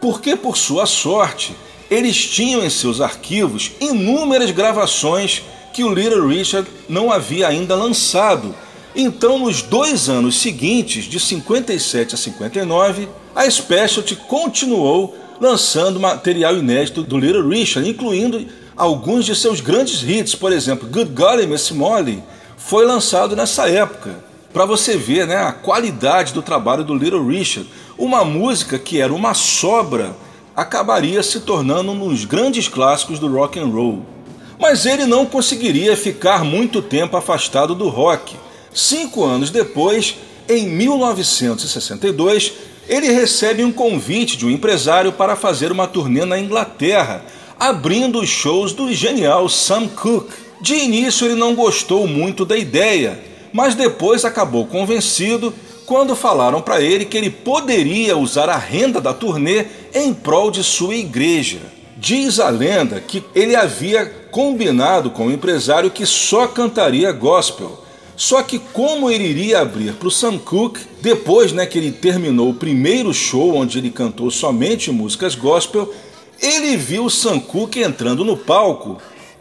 porque, por sua sorte, eles tinham em seus arquivos inúmeras gravações que o Little Richard não havia ainda lançado. Então, nos dois anos seguintes, de 57 a 59, a Specialty continuou lançando material inédito do Little Richard, incluindo alguns de seus grandes hits, por exemplo, Good Golly Miss Molly, foi lançado nessa época. Para você ver né, a qualidade do trabalho do Little Richard, uma música que era uma sobra acabaria se tornando um dos grandes clássicos do rock and roll. Mas ele não conseguiria ficar muito tempo afastado do rock. Cinco anos depois, em 1962, ele recebe um convite de um empresário para fazer uma turnê na Inglaterra, abrindo os shows do genial Sam Cooke. De início ele não gostou muito da ideia, mas depois acabou convencido quando falaram para ele que ele poderia usar a renda da turnê em prol de sua igreja. Diz a lenda que ele havia combinado com o empresário que só cantaria gospel só que como ele iria abrir para o Sam Cooke, depois né, que ele terminou o primeiro show onde ele cantou somente músicas gospel, ele viu o Sam Cooke entrando no palco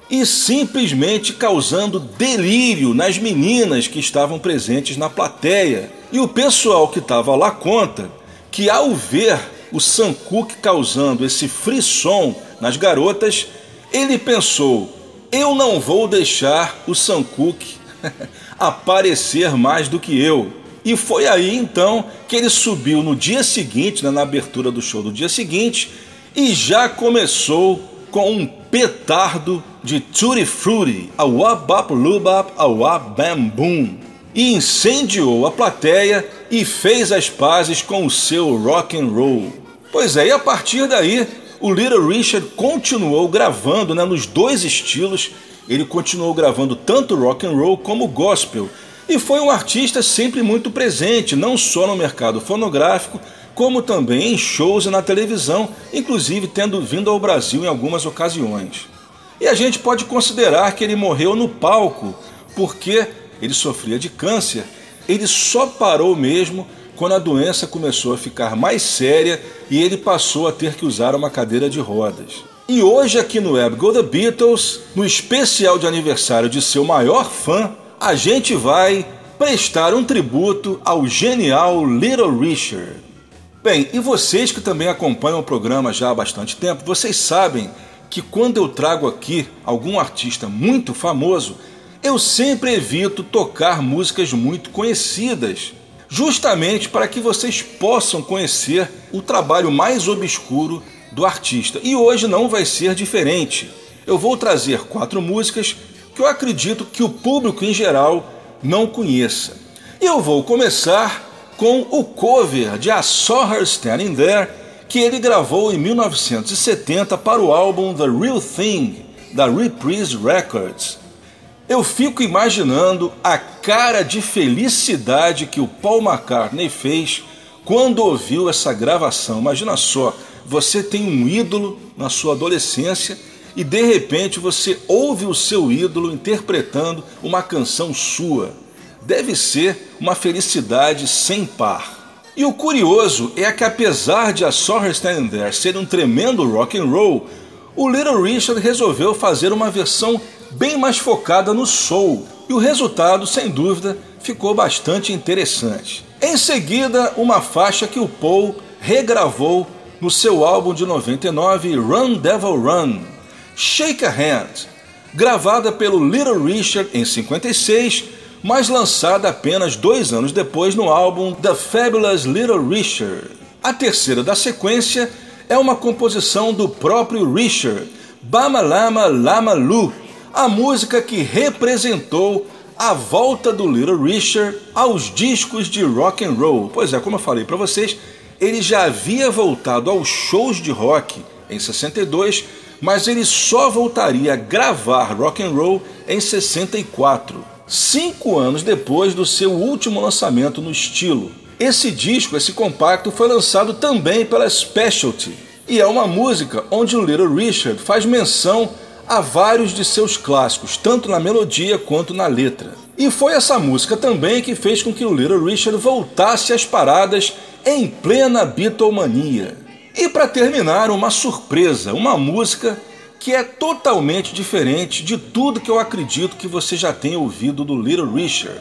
e simplesmente causando delírio nas meninas que estavam presentes na plateia. E o pessoal que estava lá conta que ao ver o Sam Cooke causando esse frisson nas garotas, ele pensou: eu não vou deixar o Sam Cooke aparecer mais do que eu. E foi aí então que ele subiu no dia seguinte, né, na abertura do show do dia seguinte, e já começou com um petardo de Tutti Frutti, a Wabap Lubap, a Wab Bam Boom, e incendiou a plateia e fez as pazes com o seu rock and roll. Pois é, e a partir daí, o Little Richard continuou gravando né, nos dois estilos ele continuou gravando tanto rock and roll como gospel e foi um artista sempre muito presente, não só no mercado fonográfico, como também em shows e na televisão, inclusive tendo vindo ao Brasil em algumas ocasiões. E a gente pode considerar que ele morreu no palco, porque ele sofria de câncer. Ele só parou mesmo quando a doença começou a ficar mais séria e ele passou a ter que usar uma cadeira de rodas. E hoje aqui no Web Go The Beatles, no especial de aniversário de seu maior fã, a gente vai prestar um tributo ao genial Little Richard. Bem, e vocês que também acompanham o programa já há bastante tempo, vocês sabem que quando eu trago aqui algum artista muito famoso, eu sempre evito tocar músicas muito conhecidas, justamente para que vocês possam conhecer o trabalho mais obscuro do artista. E hoje não vai ser diferente. Eu vou trazer quatro músicas que eu acredito que o público em geral não conheça. E eu vou começar com o cover de I Saw Her Standing There, que ele gravou em 1970 para o álbum The Real Thing, da Reprise Records. Eu fico imaginando a cara de felicidade que o Paul McCartney fez quando ouviu essa gravação. Imagina só, você tem um ídolo na sua adolescência e de repente você ouve o seu ídolo interpretando uma canção sua. Deve ser uma felicidade sem par. E o curioso é que apesar de a Her Standing There ser um tremendo rock and roll, o Little Richard resolveu fazer uma versão bem mais focada no soul, e o resultado, sem dúvida, ficou bastante interessante. Em seguida, uma faixa que o Paul regravou no seu álbum de 99, Run Devil Run, Shake a Hand, gravada pelo Little Richard em 56, mas lançada apenas dois anos depois no álbum The Fabulous Little Richard. A terceira da sequência é uma composição do próprio Richard, Bama Lama Lama Lu, a música que representou a volta do Little Richard aos discos de rock and roll. Pois é, como eu falei para vocês, ele já havia voltado aos shows de rock em 62, mas ele só voltaria a gravar rock and roll em 64, cinco anos depois do seu último lançamento no estilo. Esse disco, esse compacto, foi lançado também pela Specialty e é uma música onde o Little Richard faz menção a vários de seus clássicos, tanto na melodia quanto na letra. E foi essa música também que fez com que o Little Richard voltasse às paradas em plena Beatlemania. E para terminar, uma surpresa, uma música que é totalmente diferente de tudo que eu acredito que você já tenha ouvido do Little Richard.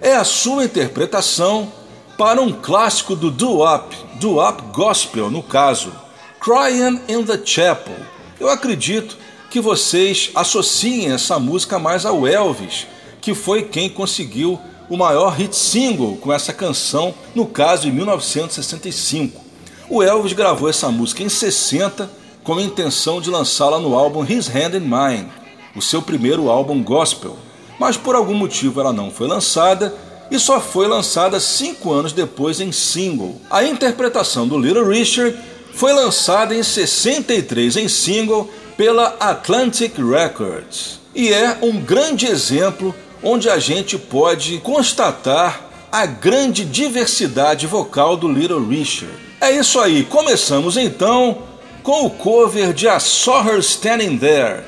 É a sua interpretação para um clássico do doo-wop, doo-wop gospel no caso, Crying in the Chapel. Eu acredito que vocês associem essa música mais ao Elvis, que foi quem conseguiu o maior hit single com essa canção, no caso em 1965. O Elvis gravou essa música em 60 com a intenção de lançá-la no álbum His Hand in Mine, o seu primeiro álbum gospel, mas por algum motivo ela não foi lançada e só foi lançada cinco anos depois em single. A interpretação do Little Richard foi lançada em 63 em single pela Atlantic Records. E é um grande exemplo onde a gente pode constatar a grande diversidade vocal do Little Richard. É isso aí, começamos então com o cover de A Saw Her Standing There.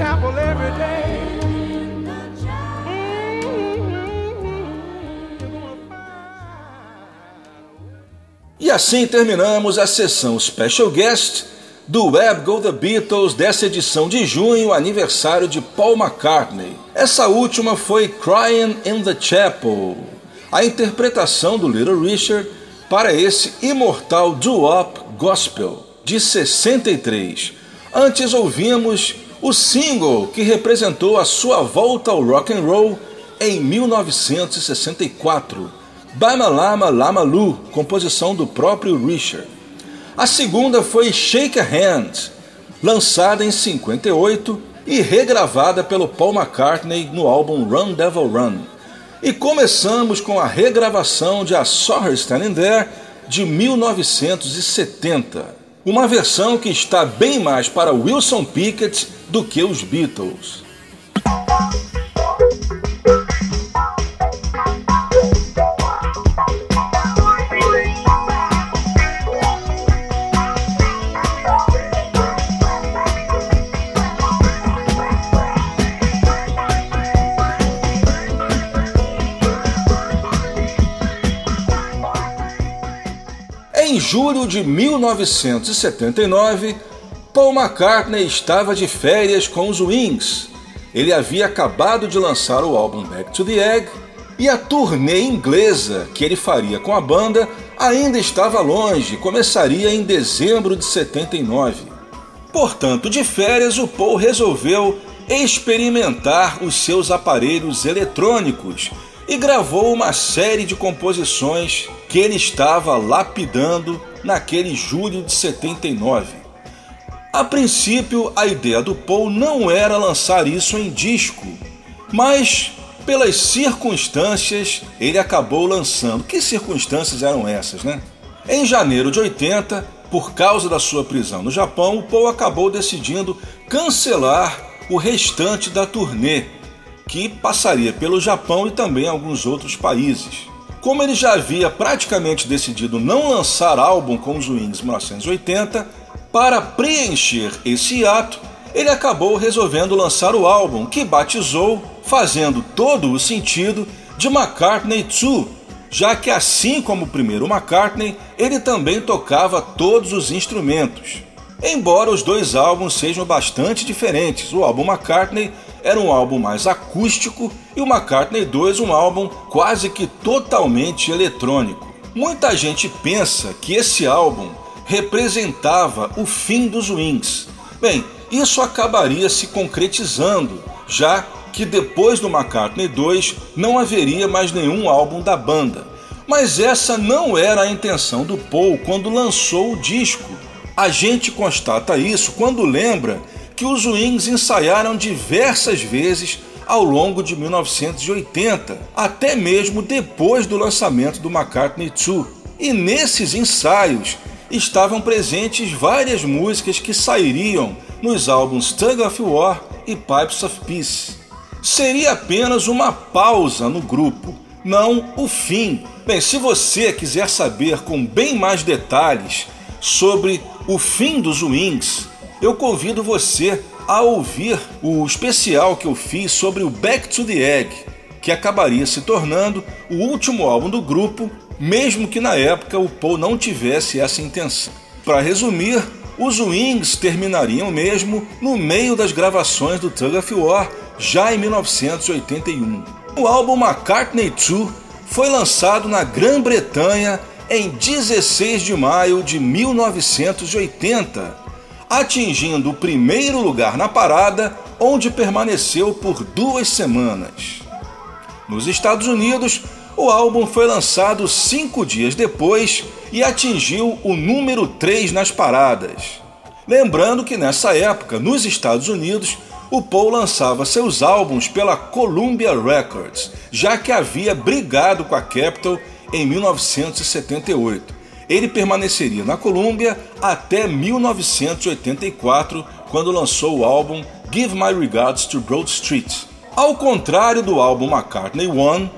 chapel every day. E assim terminamos a sessão Special Guest do Web Go The Beatles dessa edição de junho, aniversário de Paul McCartney. Essa última foi Crying in the Chapel, a interpretação do Little Richard para esse imortal doo-wop gospel de 63. Antes ouvimos o single que representou a sua volta ao rock and roll em 1964, Bama Lama Lama Lu, composição do próprio Richard. A segunda foi Shake a Hand, lançada em 58 e regravada pelo Paul McCartney no álbum Run Devil Run. E começamos com a regravação de A Saw Her Standing There de 1970. Uma versão que está bem mais para Wilson Pickett do que os Beatles. Julho de 1979, Paul McCartney estava de férias com os Wings. Ele havia acabado de lançar o álbum Back to the Egg e a turnê inglesa que ele faria com a banda ainda estava longe, começaria em dezembro de 79. Portanto, de férias, o Paul resolveu experimentar os seus aparelhos eletrônicos e gravou uma série de composições que ele estava lapidando naquele julho de 79. A princípio, a ideia do Paul não era lançar isso em disco, mas pelas circunstâncias ele acabou lançando. Que circunstâncias eram essas, né? Em janeiro de 80, por causa da sua prisão no Japão, o Paul acabou decidindo cancelar o restante da turnê, que passaria pelo Japão e também alguns outros países. Como ele já havia praticamente decidido não lançar álbum com os Wings em 1980, para preencher esse ato, ele acabou resolvendo lançar o álbum, que batizou, fazendo todo o sentido, de McCartney 2, já que assim como o primeiro McCartney, ele também tocava todos os instrumentos. Embora os dois álbuns sejam bastante diferentes, o álbum McCartney era um álbum mais acústico e o McCartney 2 um álbum quase que totalmente eletrônico. Muita gente pensa que esse álbum representava o fim dos Wings. Bem, isso acabaria se concretizando, já que depois do McCartney 2 não haveria mais nenhum álbum da banda. Mas essa não era a intenção do Paul quando lançou o disco. A gente constata isso quando lembra que os Wings ensaiaram diversas vezes ao longo de 1980, até mesmo depois do lançamento do McCartney 2. E nesses ensaios estavam presentes várias músicas que sairiam nos álbuns Tug of War e Pipes of Peace. Seria apenas uma pausa no grupo, não o fim. Bem, se você quiser saber com bem mais detalhes sobre o fim dos Wings, eu convido você a ouvir o especial que eu fiz sobre o Back to the Egg, que acabaria se tornando o último álbum do grupo, mesmo que na época o Paul não tivesse essa intenção. Para resumir, os Wings terminariam mesmo no meio das gravações do Tug of War, já em 1981. O álbum McCartney 2 foi lançado na Grã-Bretanha em 16 de maio de 1980, atingindo o primeiro lugar na parada, onde permaneceu por duas semanas. Nos Estados Unidos, o álbum foi lançado cinco dias depois e atingiu o número 3 nas paradas. Lembrando que nessa época, nos Estados Unidos, o Paul lançava seus álbuns pela Columbia Records, já que havia brigado com a Capitol em 1978. Ele permaneceria na Columbia até 1984, quando lançou o álbum Give My Regards to Broad Street. Ao contrário do álbum McCartney 1,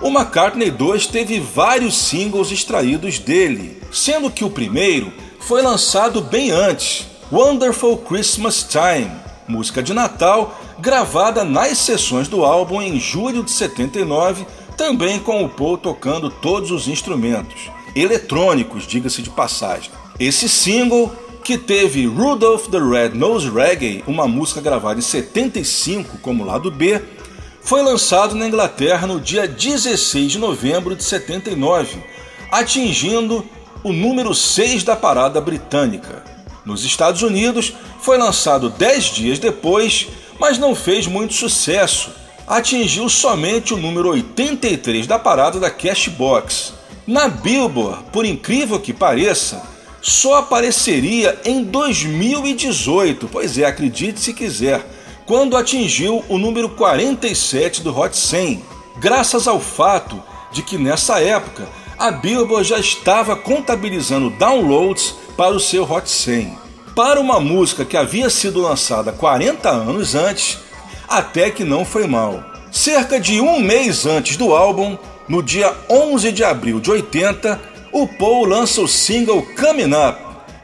o McCartney 2 teve vários singles extraídos dele, sendo que o primeiro foi lançado bem antes, Wonderful Christmas Time, música de Natal gravada nas sessões do álbum em julho de 79, também com o Paul tocando todos os instrumentos, eletrônicos, diga-se de passagem. Esse single, que teve Rudolph the Red-Nosed Reggae, uma música gravada em 75 como lado B, foi lançado na Inglaterra no dia 16 de novembro de 79, atingindo o número 6 da parada britânica. Nos Estados Unidos, foi lançado 10 dias depois, mas não fez muito sucesso. Atingiu somente o número 83 da parada da Cashbox. Na Billboard, por incrível que pareça, só apareceria em 2018, pois é, acredite se quiser, quando atingiu o número 47 do Hot 100, graças ao fato de que nessa época a Billboard já estava contabilizando downloads para o seu Hot 100. Para uma música que havia sido lançada 40 anos antes, até que não foi mal. Cerca de um mês antes do álbum, no dia 11 de abril de 80, o Paul lança o single Coming Up,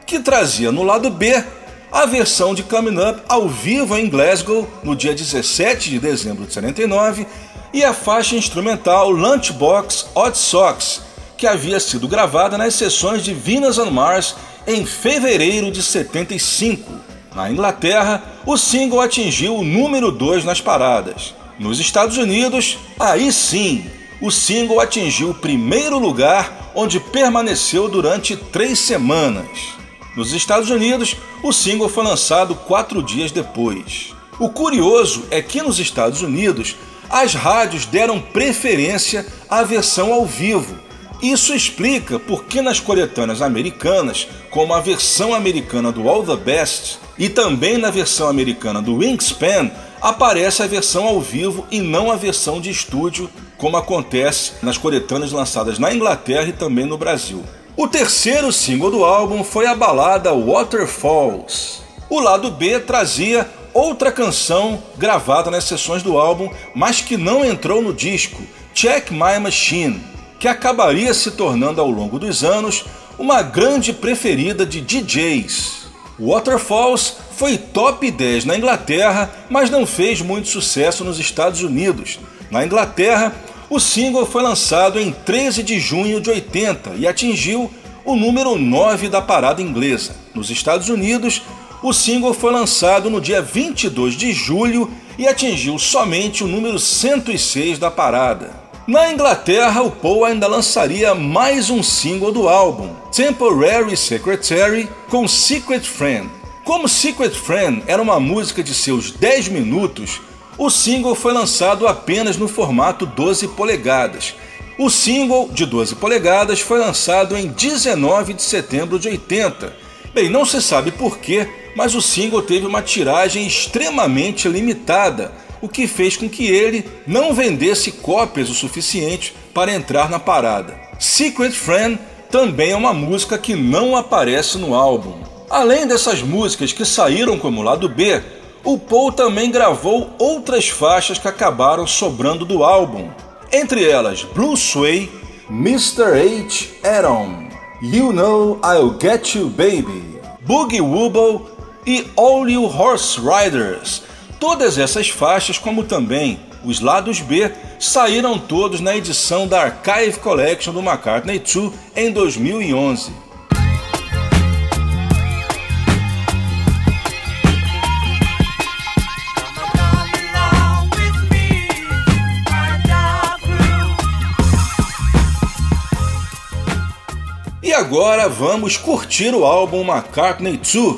que trazia no lado B a versão de Coming Up ao vivo em Glasgow no dia 17 de dezembro de 79 e a faixa instrumental Lunchbox Odd Socks, que havia sido gravada nas sessões de Venus on Mars em fevereiro de 75. Na Inglaterra, o single atingiu o número 2 nas paradas. Nos Estados Unidos, aí sim, o single atingiu o primeiro lugar, onde permaneceu durante três semanas. Nos Estados Unidos, o single foi lançado quatro dias depois. O curioso é que nos Estados Unidos, as rádios deram preferência à versão ao vivo. Isso explica por que nas coletâneas americanas, como a versão americana do All the Best e também na versão americana do Wingspan, aparece a versão ao vivo e não a versão de estúdio, como acontece nas coletâneas lançadas na Inglaterra e também no Brasil. O terceiro single do álbum foi a balada Waterfalls. O lado B trazia outra canção gravada nas sessões do álbum, mas que não entrou no disco, Check My Machine, que acabaria se tornando ao longo dos anos uma grande preferida de DJs. Waterfalls foi top 10 na Inglaterra, mas não fez muito sucesso nos Estados Unidos. Na Inglaterra, o single foi lançado em 13 de junho de 80 e atingiu o número 9 da parada inglesa. Nos Estados Unidos, o single foi lançado no dia 22 de julho e atingiu somente o número 106 da parada. Na Inglaterra, o Paul ainda lançaria mais um single do álbum, Temporary Secretary, com Secret Friend. Como Secret Friend era uma música de seus 10 minutos, o single foi lançado apenas no formato 12 polegadas. O single de 12 polegadas foi lançado em 19 de setembro de 80. Bem, não se sabe porquê, mas o single teve uma tiragem extremamente limitada, o que fez com que ele não vendesse cópias o suficiente para entrar na parada. Secret Friend também é uma música que não aparece no álbum. Além dessas músicas que saíram como lado B, o Paul também gravou outras faixas que acabaram sobrando do álbum, entre elas Blue Sway, Mr. H. Atom, You Know I'll Get You Baby, Boogie Wooble e All You Horse Riders. Todas essas faixas, como também os lados B, saíram todos na edição da Archive Collection do McCartney 2 em 2011. Agora vamos curtir o álbum McCartney 2.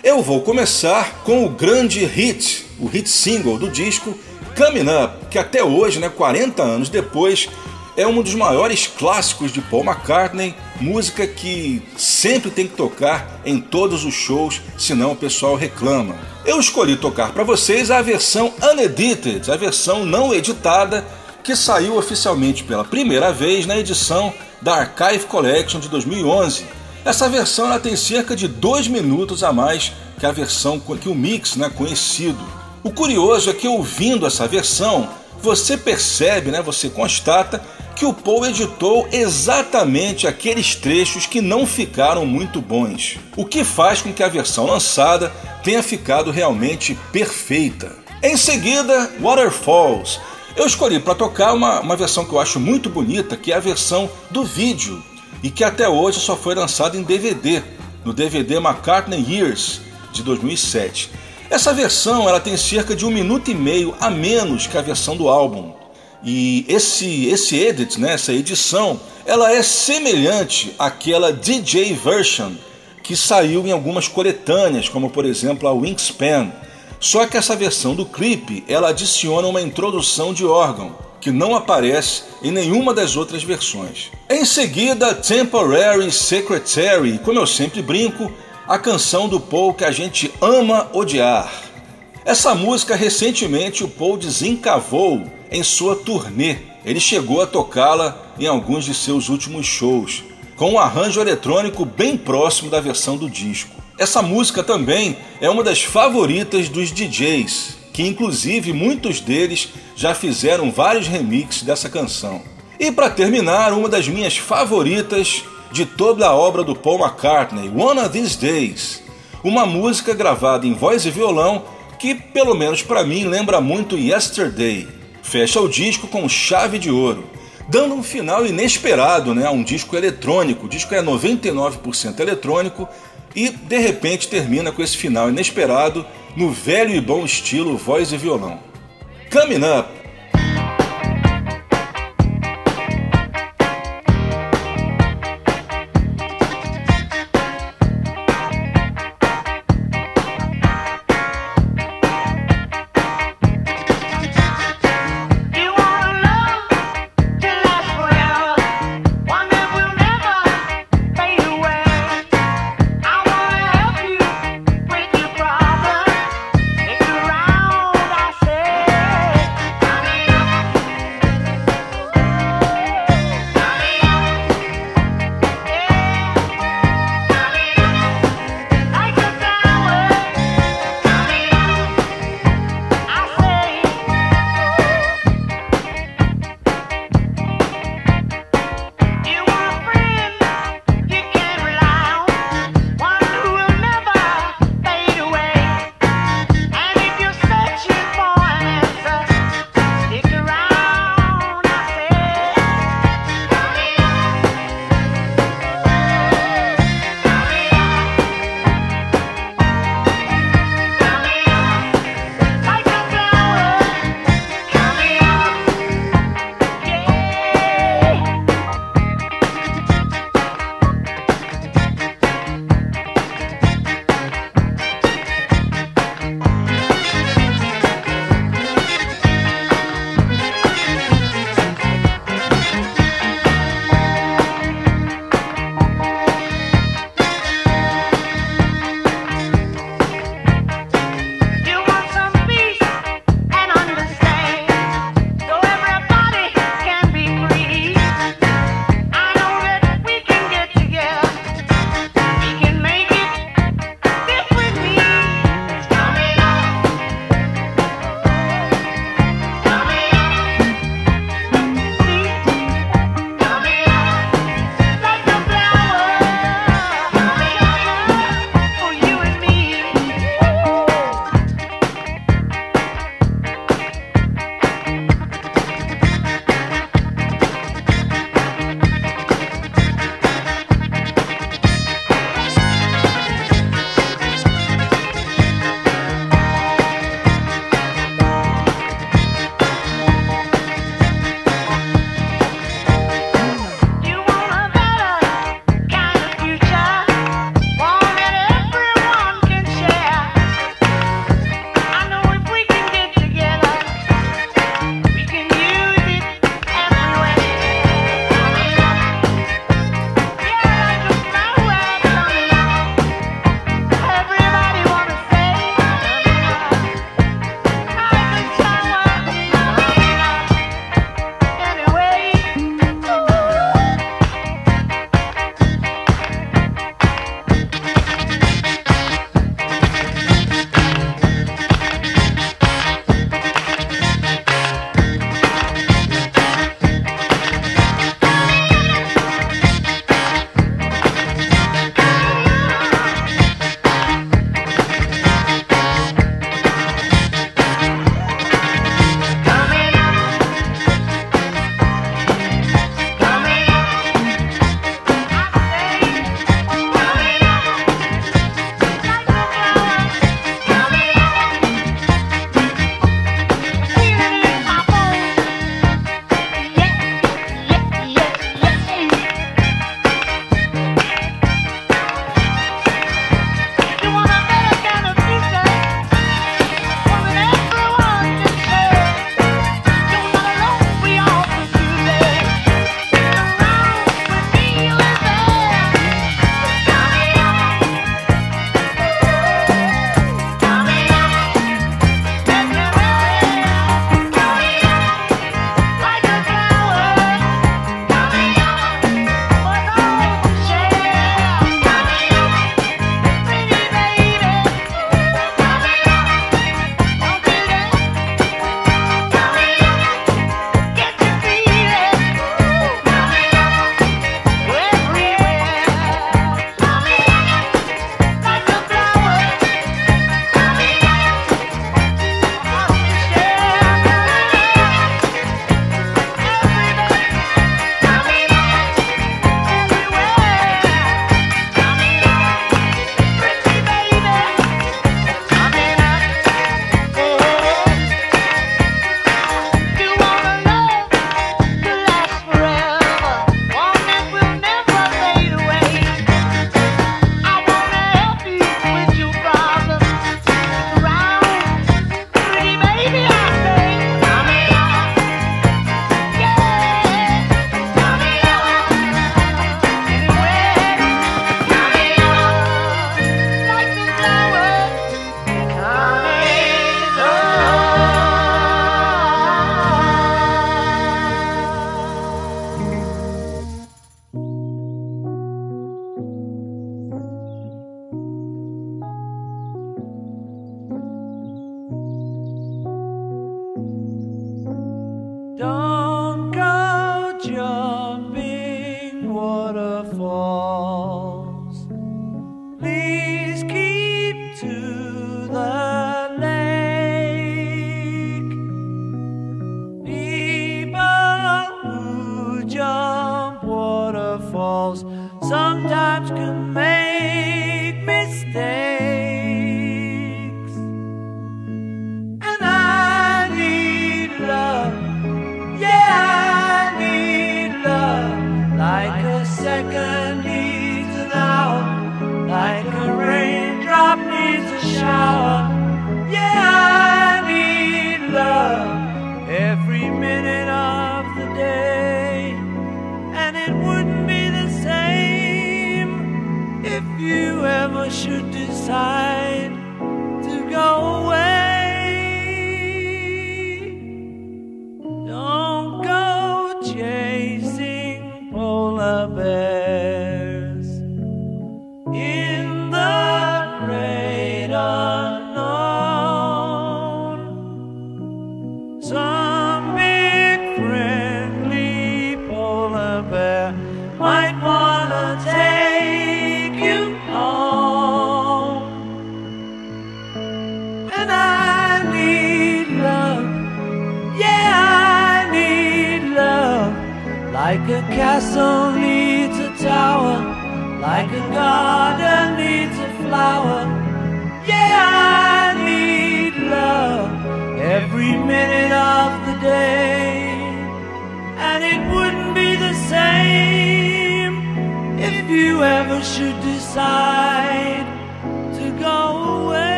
Eu vou começar com o grande hit, o hit single do disco Coming Up, que até hoje, né, 40 anos depois, é um dos maiores clássicos de Paul McCartney, música que sempre tem que tocar em todos os shows, senão o pessoal reclama. Eu escolhi tocar para vocês a versão unedited, a versão não editada, que saiu oficialmente pela primeira vez na edição da Archive Collection de 2011. Essa versão ela tem cerca de dois minutos a mais que a versão que o mix né, conhecido. O curioso é que ouvindo essa versão, você percebe, né, você constata que o Paul editou exatamente aqueles trechos que não ficaram muito bons, o que faz com que a versão lançada tenha ficado realmente perfeita. Em seguida, Waterfalls. Eu escolhi para tocar uma, uma versão que eu acho muito bonita, que é a versão do vídeo, e que até hoje só foi lançada em DVD, no DVD McCartney Years, de 2007. Essa versão ela tem cerca de um minuto e meio a menos que a versão do álbum. E esse, esse edit, né, essa edição, ela é semelhante àquela DJ version que saiu em algumas coletâneas, como por exemplo a Wingspan. Só que essa versão do clipe ela adiciona uma introdução de órgão que não aparece em nenhuma das outras versões. Em seguida, Temporary Secretary, como eu sempre brinco, a canção do Paul que a gente ama odiar. Essa música recentemente o Paul desencavou em sua turnê. Ele chegou a tocá-la em alguns de seus últimos shows, com um arranjo eletrônico bem próximo da versão do disco. Essa música também é uma das favoritas dos DJs, que inclusive muitos deles já fizeram vários remixes dessa canção. E para terminar, uma das minhas favoritas de toda a obra do Paul McCartney, One of These Days, uma música gravada em voz e violão que, pelo menos para mim, lembra muito Yesterday. Fecha o disco com chave de ouro, dando um final inesperado né, a um disco eletrônico. O disco é 99% eletrônico e de repente termina com esse final inesperado no velho e bom estilo voz e violão. Coming Up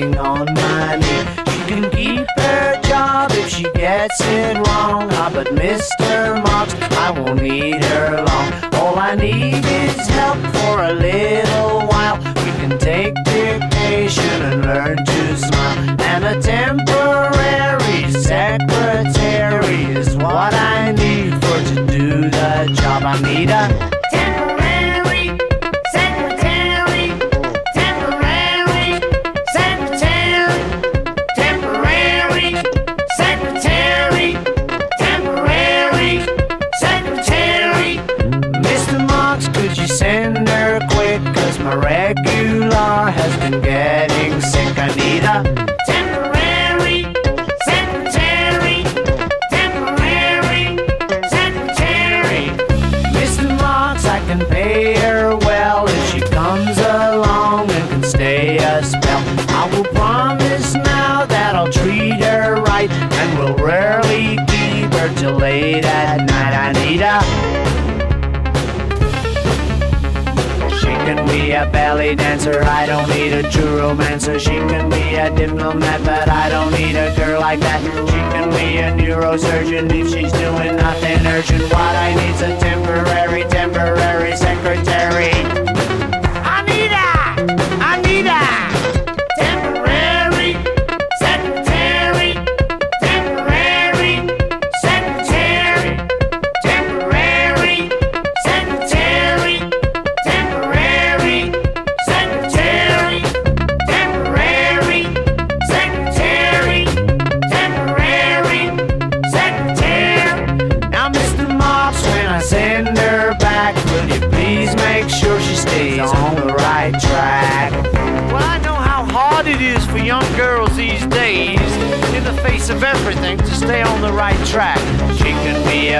On on money. She can keep her job if she gets it wrong. Ah, but Mr. Marks, I won't need her long. All I need is help for a little while. We can take dictation and learn to smile. And a temporary secretary is what I need for to do the job. I need a belly dancer. I don't need a true romancer. She can be a diplomat, but I don't need a girl like that. She can be a neurosurgeon if she's doing nothing urgent. What I need's a temporary, temporary secretary.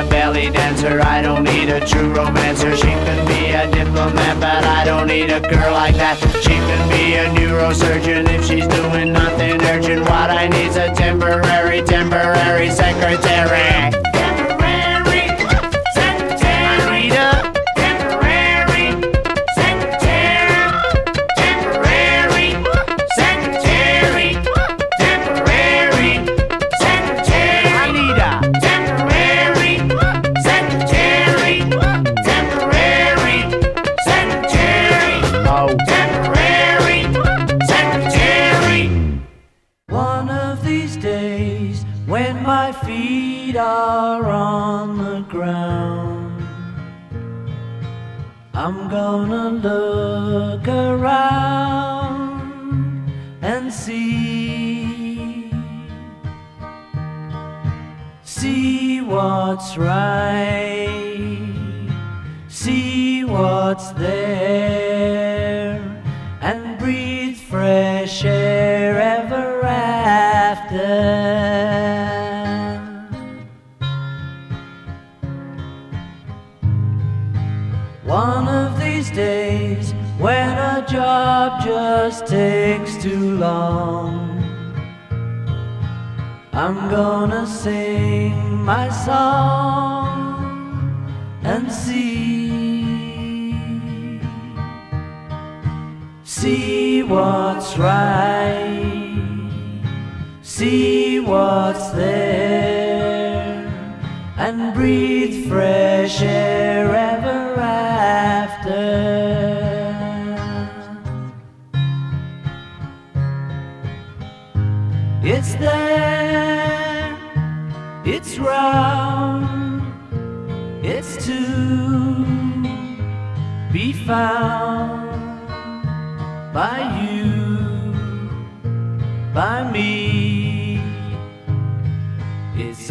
A belly dancer, I don't need a true romancer. She can be a diplomat, but I don't need a girl like that. She can be a neurosurgeon if she's doing nothing urgent. What I need's a temporary, temporary secretary.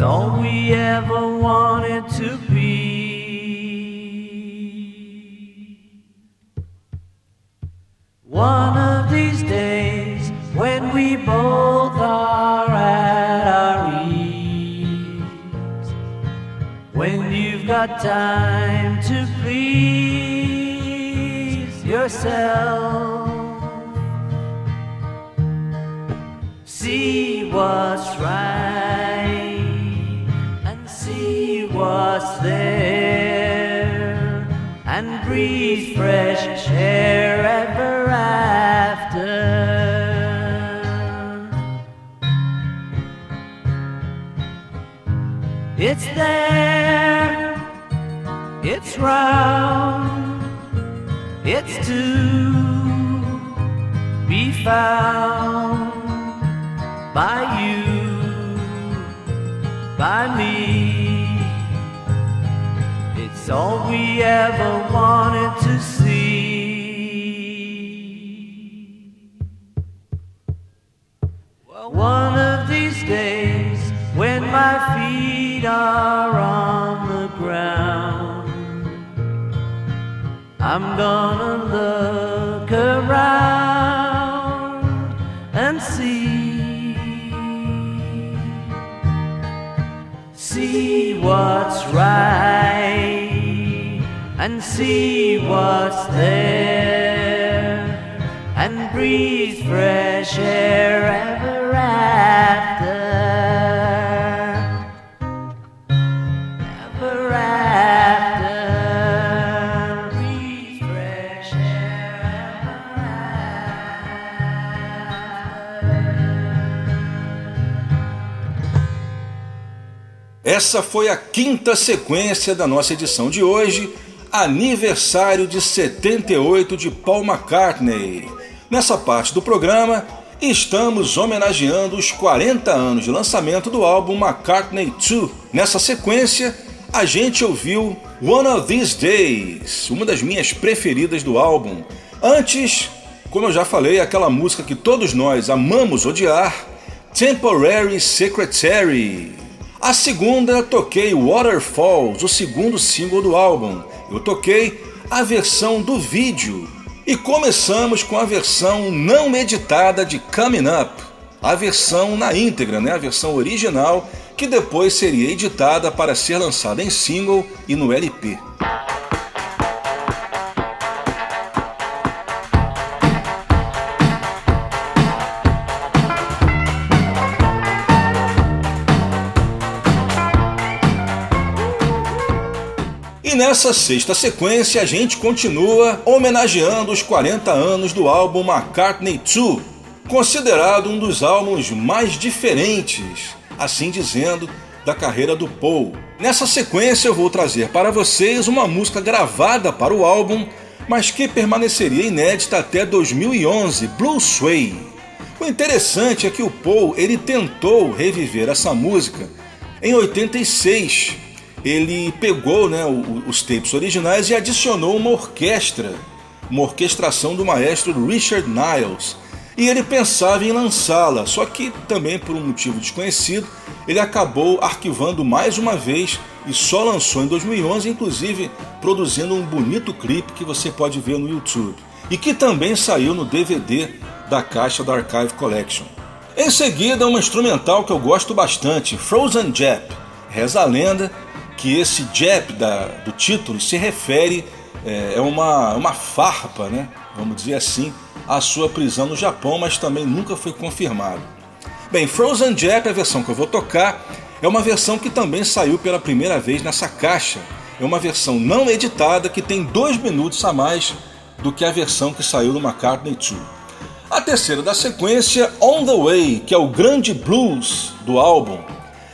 It's all we ever wanted to be. One of these days, when we both are at our ease, when you've got time to please yourself, see what's right and see what's there and breathe fresh air ever after. It's there, it's round, it's to be found by you, by me. It's all we ever wanted to see. One of these days, when my feet are on the ground, I'm gonna look around and see, see what's right and see what's there and breathe fresh air ever after. Essa foi a quinta sequência da nossa edição de hoje, aniversário de 78 de Paul McCartney. Nessa parte do programa, estamos homenageando os 40 anos de lançamento do álbum McCartney 2. Nessa sequência, a gente ouviu One of These Days, uma das minhas preferidas do álbum. Antes, como eu já falei, aquela música que todos nós amamos odiar, Temporary Secretary. A segunda, toquei Waterfalls, o segundo single do álbum. Eu toquei a versão do vídeo. E começamos com a versão não editada de Coming Up, a versão na íntegra, né? a versão original, que depois seria editada para ser lançada em single e no LP. Nessa sexta sequência a gente continua homenageando os 40 anos do álbum McCartney 2, considerado um dos álbuns mais diferentes, assim dizendo, da carreira do Paul. Nessa sequência eu vou trazer para vocês uma música gravada para o álbum, mas que permaneceria inédita até 2011, Blue Sway. O interessante é que o Paul ele tentou reviver essa música em 86 ele pegou né, os tapes originais e adicionou uma orquestra, uma orquestração do maestro Richard Niles. E ele pensava em lançá-la, só que também por um motivo desconhecido, ele acabou arquivando mais uma vez e só lançou em 2011, inclusive produzindo um bonito clipe que você pode ver no YouTube e que também saiu no DVD da caixa da Archive Collection. Em seguida, uma instrumental que eu gosto bastante, Frozen Jap. Reza a lenda que esse jap da, do título se refere é, é uma, uma farpa, né? vamos dizer assim, à sua prisão no Japão, mas também nunca foi confirmado. Bem, Frozen Jap, a versão que eu vou tocar, é uma versão que também saiu pela primeira vez nessa caixa. É uma versão não editada que tem dois minutos a mais do que a versão que saiu no McCartney 2. A terceira da sequência, On the Way, que é o grande blues do álbum,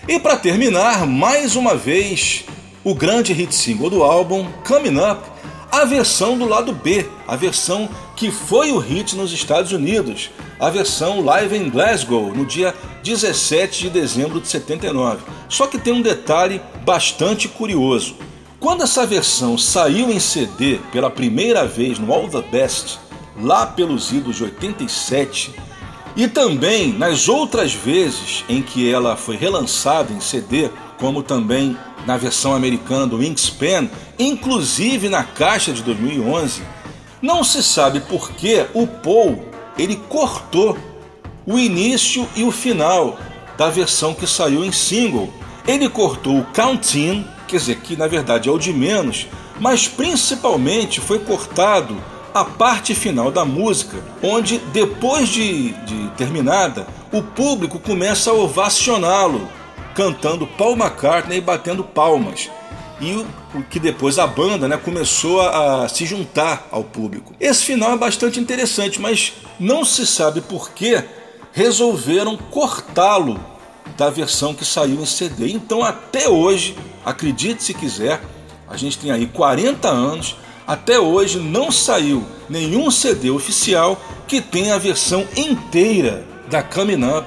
e para terminar, mais uma vez, o grande hit single do álbum, Coming Up, a versão do lado B, a versão que foi o hit nos Estados Unidos, a versão live em Glasgow, no dia 17 de dezembro de 79. Só que tem um detalhe bastante curioso. Quando essa versão saiu em CD pela primeira vez no All the Best, lá pelos idos de 87, e também nas outras vezes em que ela foi relançada em CD, como também na versão americana do Wingspan, inclusive na caixa de 2011, não se sabe por que o Paul ele cortou o início e o final da versão que saiu em single. Ele cortou o count-in, quer dizer, que na verdade é o de menos, mas principalmente foi cortado a parte final da música, onde depois de, de terminada, o público começa a ovacioná-lo, cantando Paul McCartney e batendo palmas. E o, o que depois a banda né, começou a, a se juntar ao público. Esse final é bastante interessante, mas não se sabe por que resolveram cortá-lo da versão que saiu em CD. Então, até hoje, acredite se quiser, a gente tem aí 40 anos, até hoje não saiu nenhum CD oficial que tenha a versão inteira da Coming Up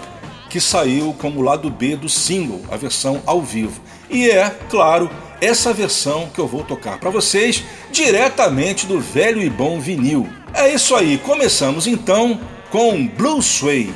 que saiu como lado B do single, a versão ao vivo. E é, claro, essa versão que eu vou tocar para vocês diretamente do velho e bom vinil. É isso aí, começamos então com Blue Sway.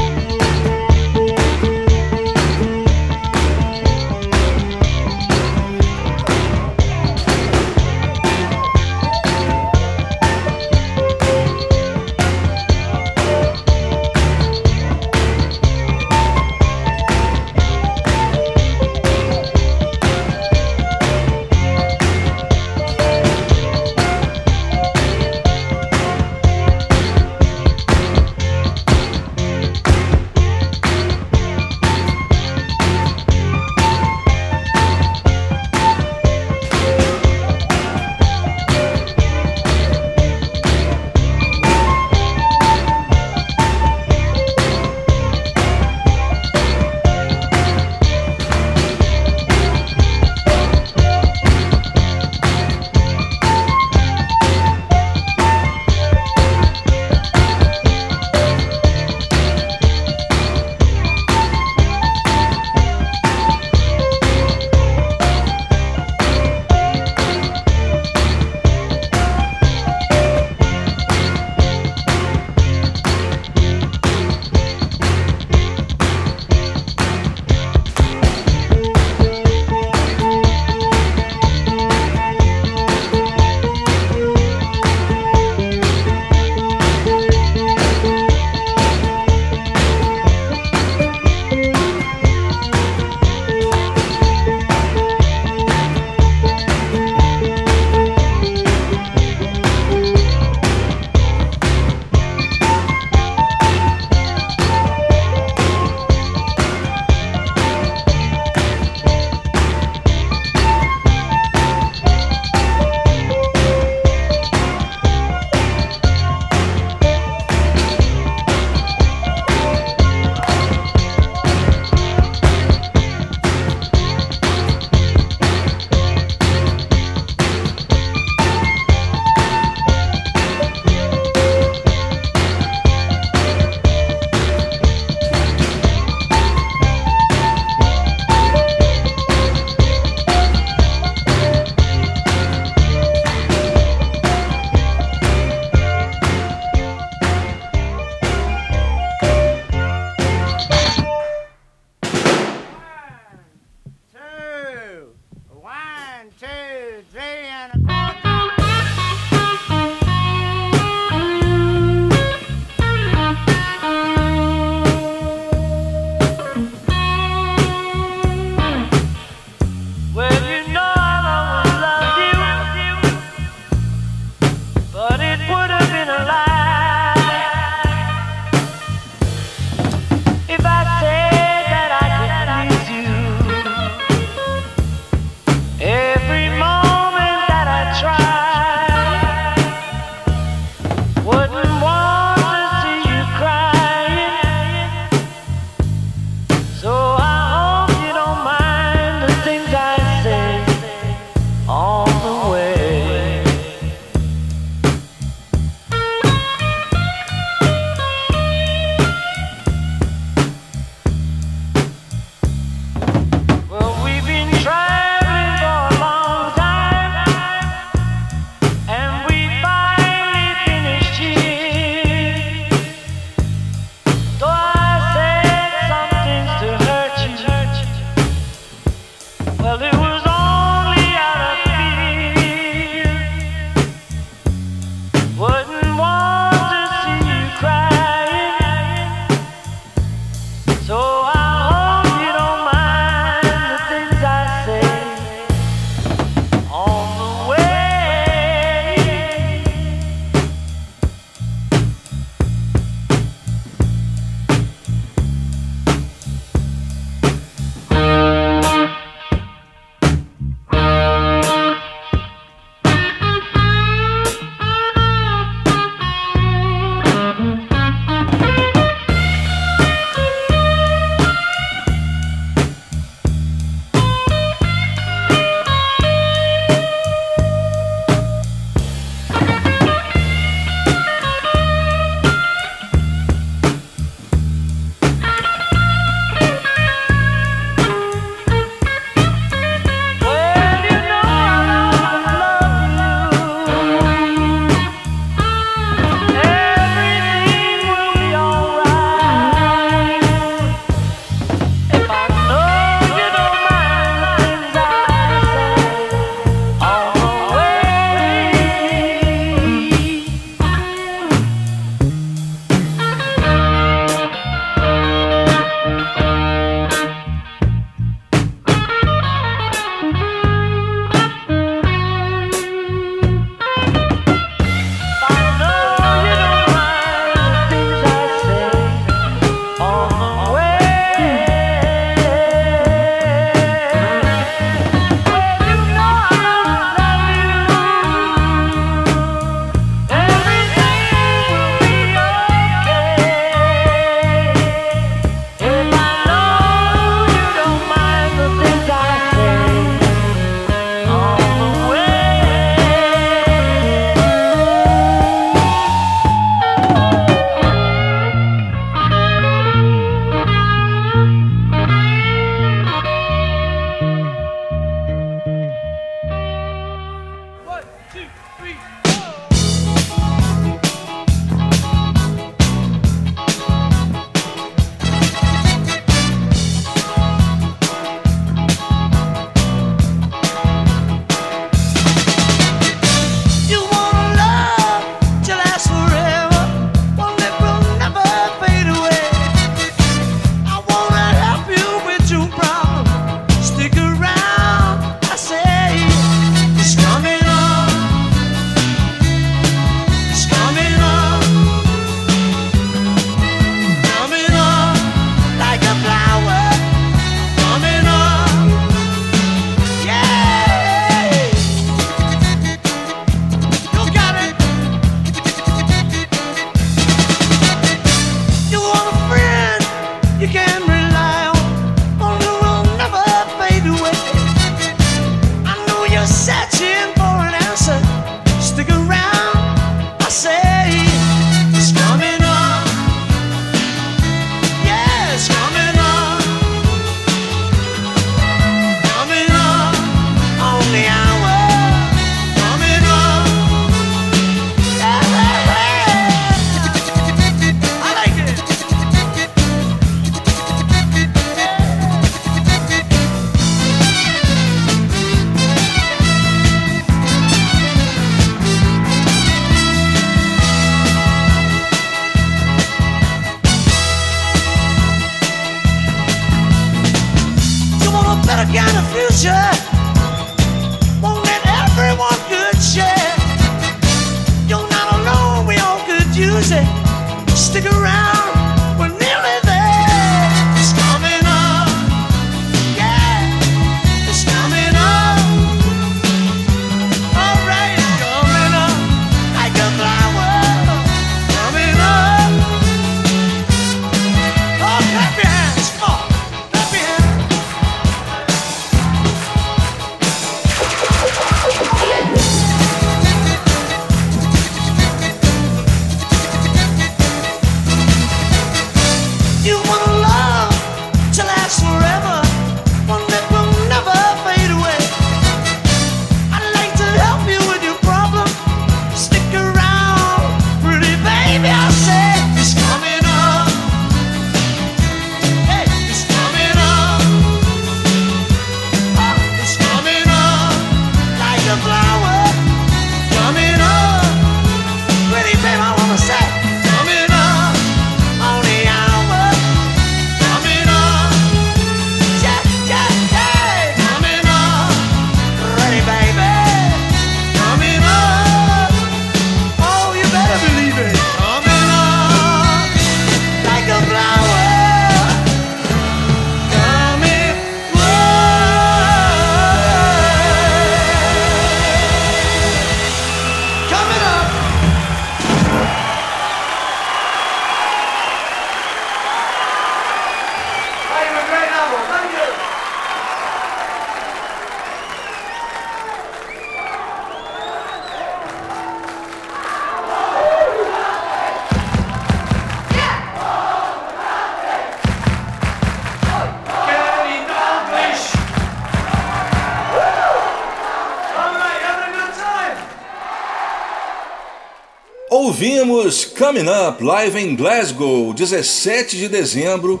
Coming Up live em Glasgow, 17 de dezembro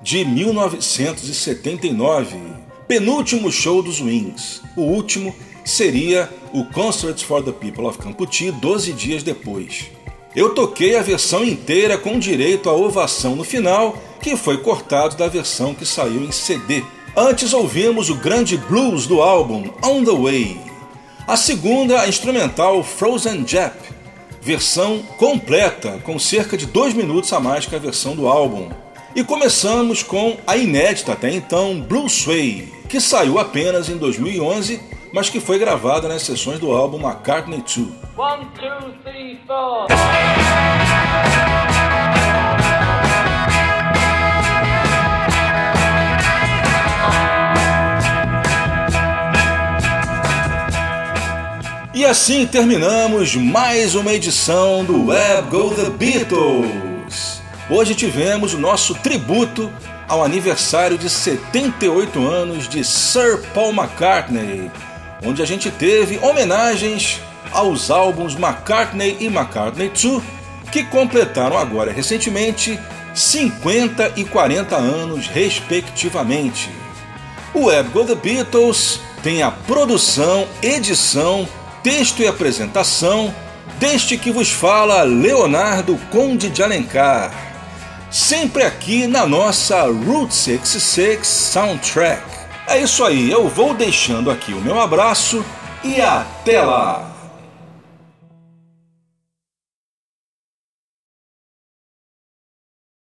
de 1979. Penúltimo show dos Wings. O último seria o Concerts for the People of Camputi 12 dias depois. Eu toquei a versão inteira com direito à ovação no final, que foi cortado da versão que saiu em CD. Antes ouvimos o grande blues do álbum On the Way. A segunda, a instrumental Frozen Jap, versão completa, com cerca de dois minutos a mais que a versão do álbum. E começamos com a inédita até então Blue Sway, que saiu apenas em 2011, mas que foi gravada nas sessões do álbum McCartney 2. One, two, three, E assim terminamos mais uma edição do Web Go The Beatles. Hoje tivemos o nosso tributo ao aniversário de 78 anos de Sir Paul McCartney, onde a gente teve homenagens aos álbuns McCartney e McCartney 2, que completaram agora recentemente 50 e 40 anos, respectivamente. O Web Go The Beatles tem a produção, edição, texto e apresentação deste que vos fala Leonardo Conde de Alencar. Sempre aqui na nossa Route 66 Soundtrack. É isso aí, eu vou deixando aqui o meu abraço e até lá!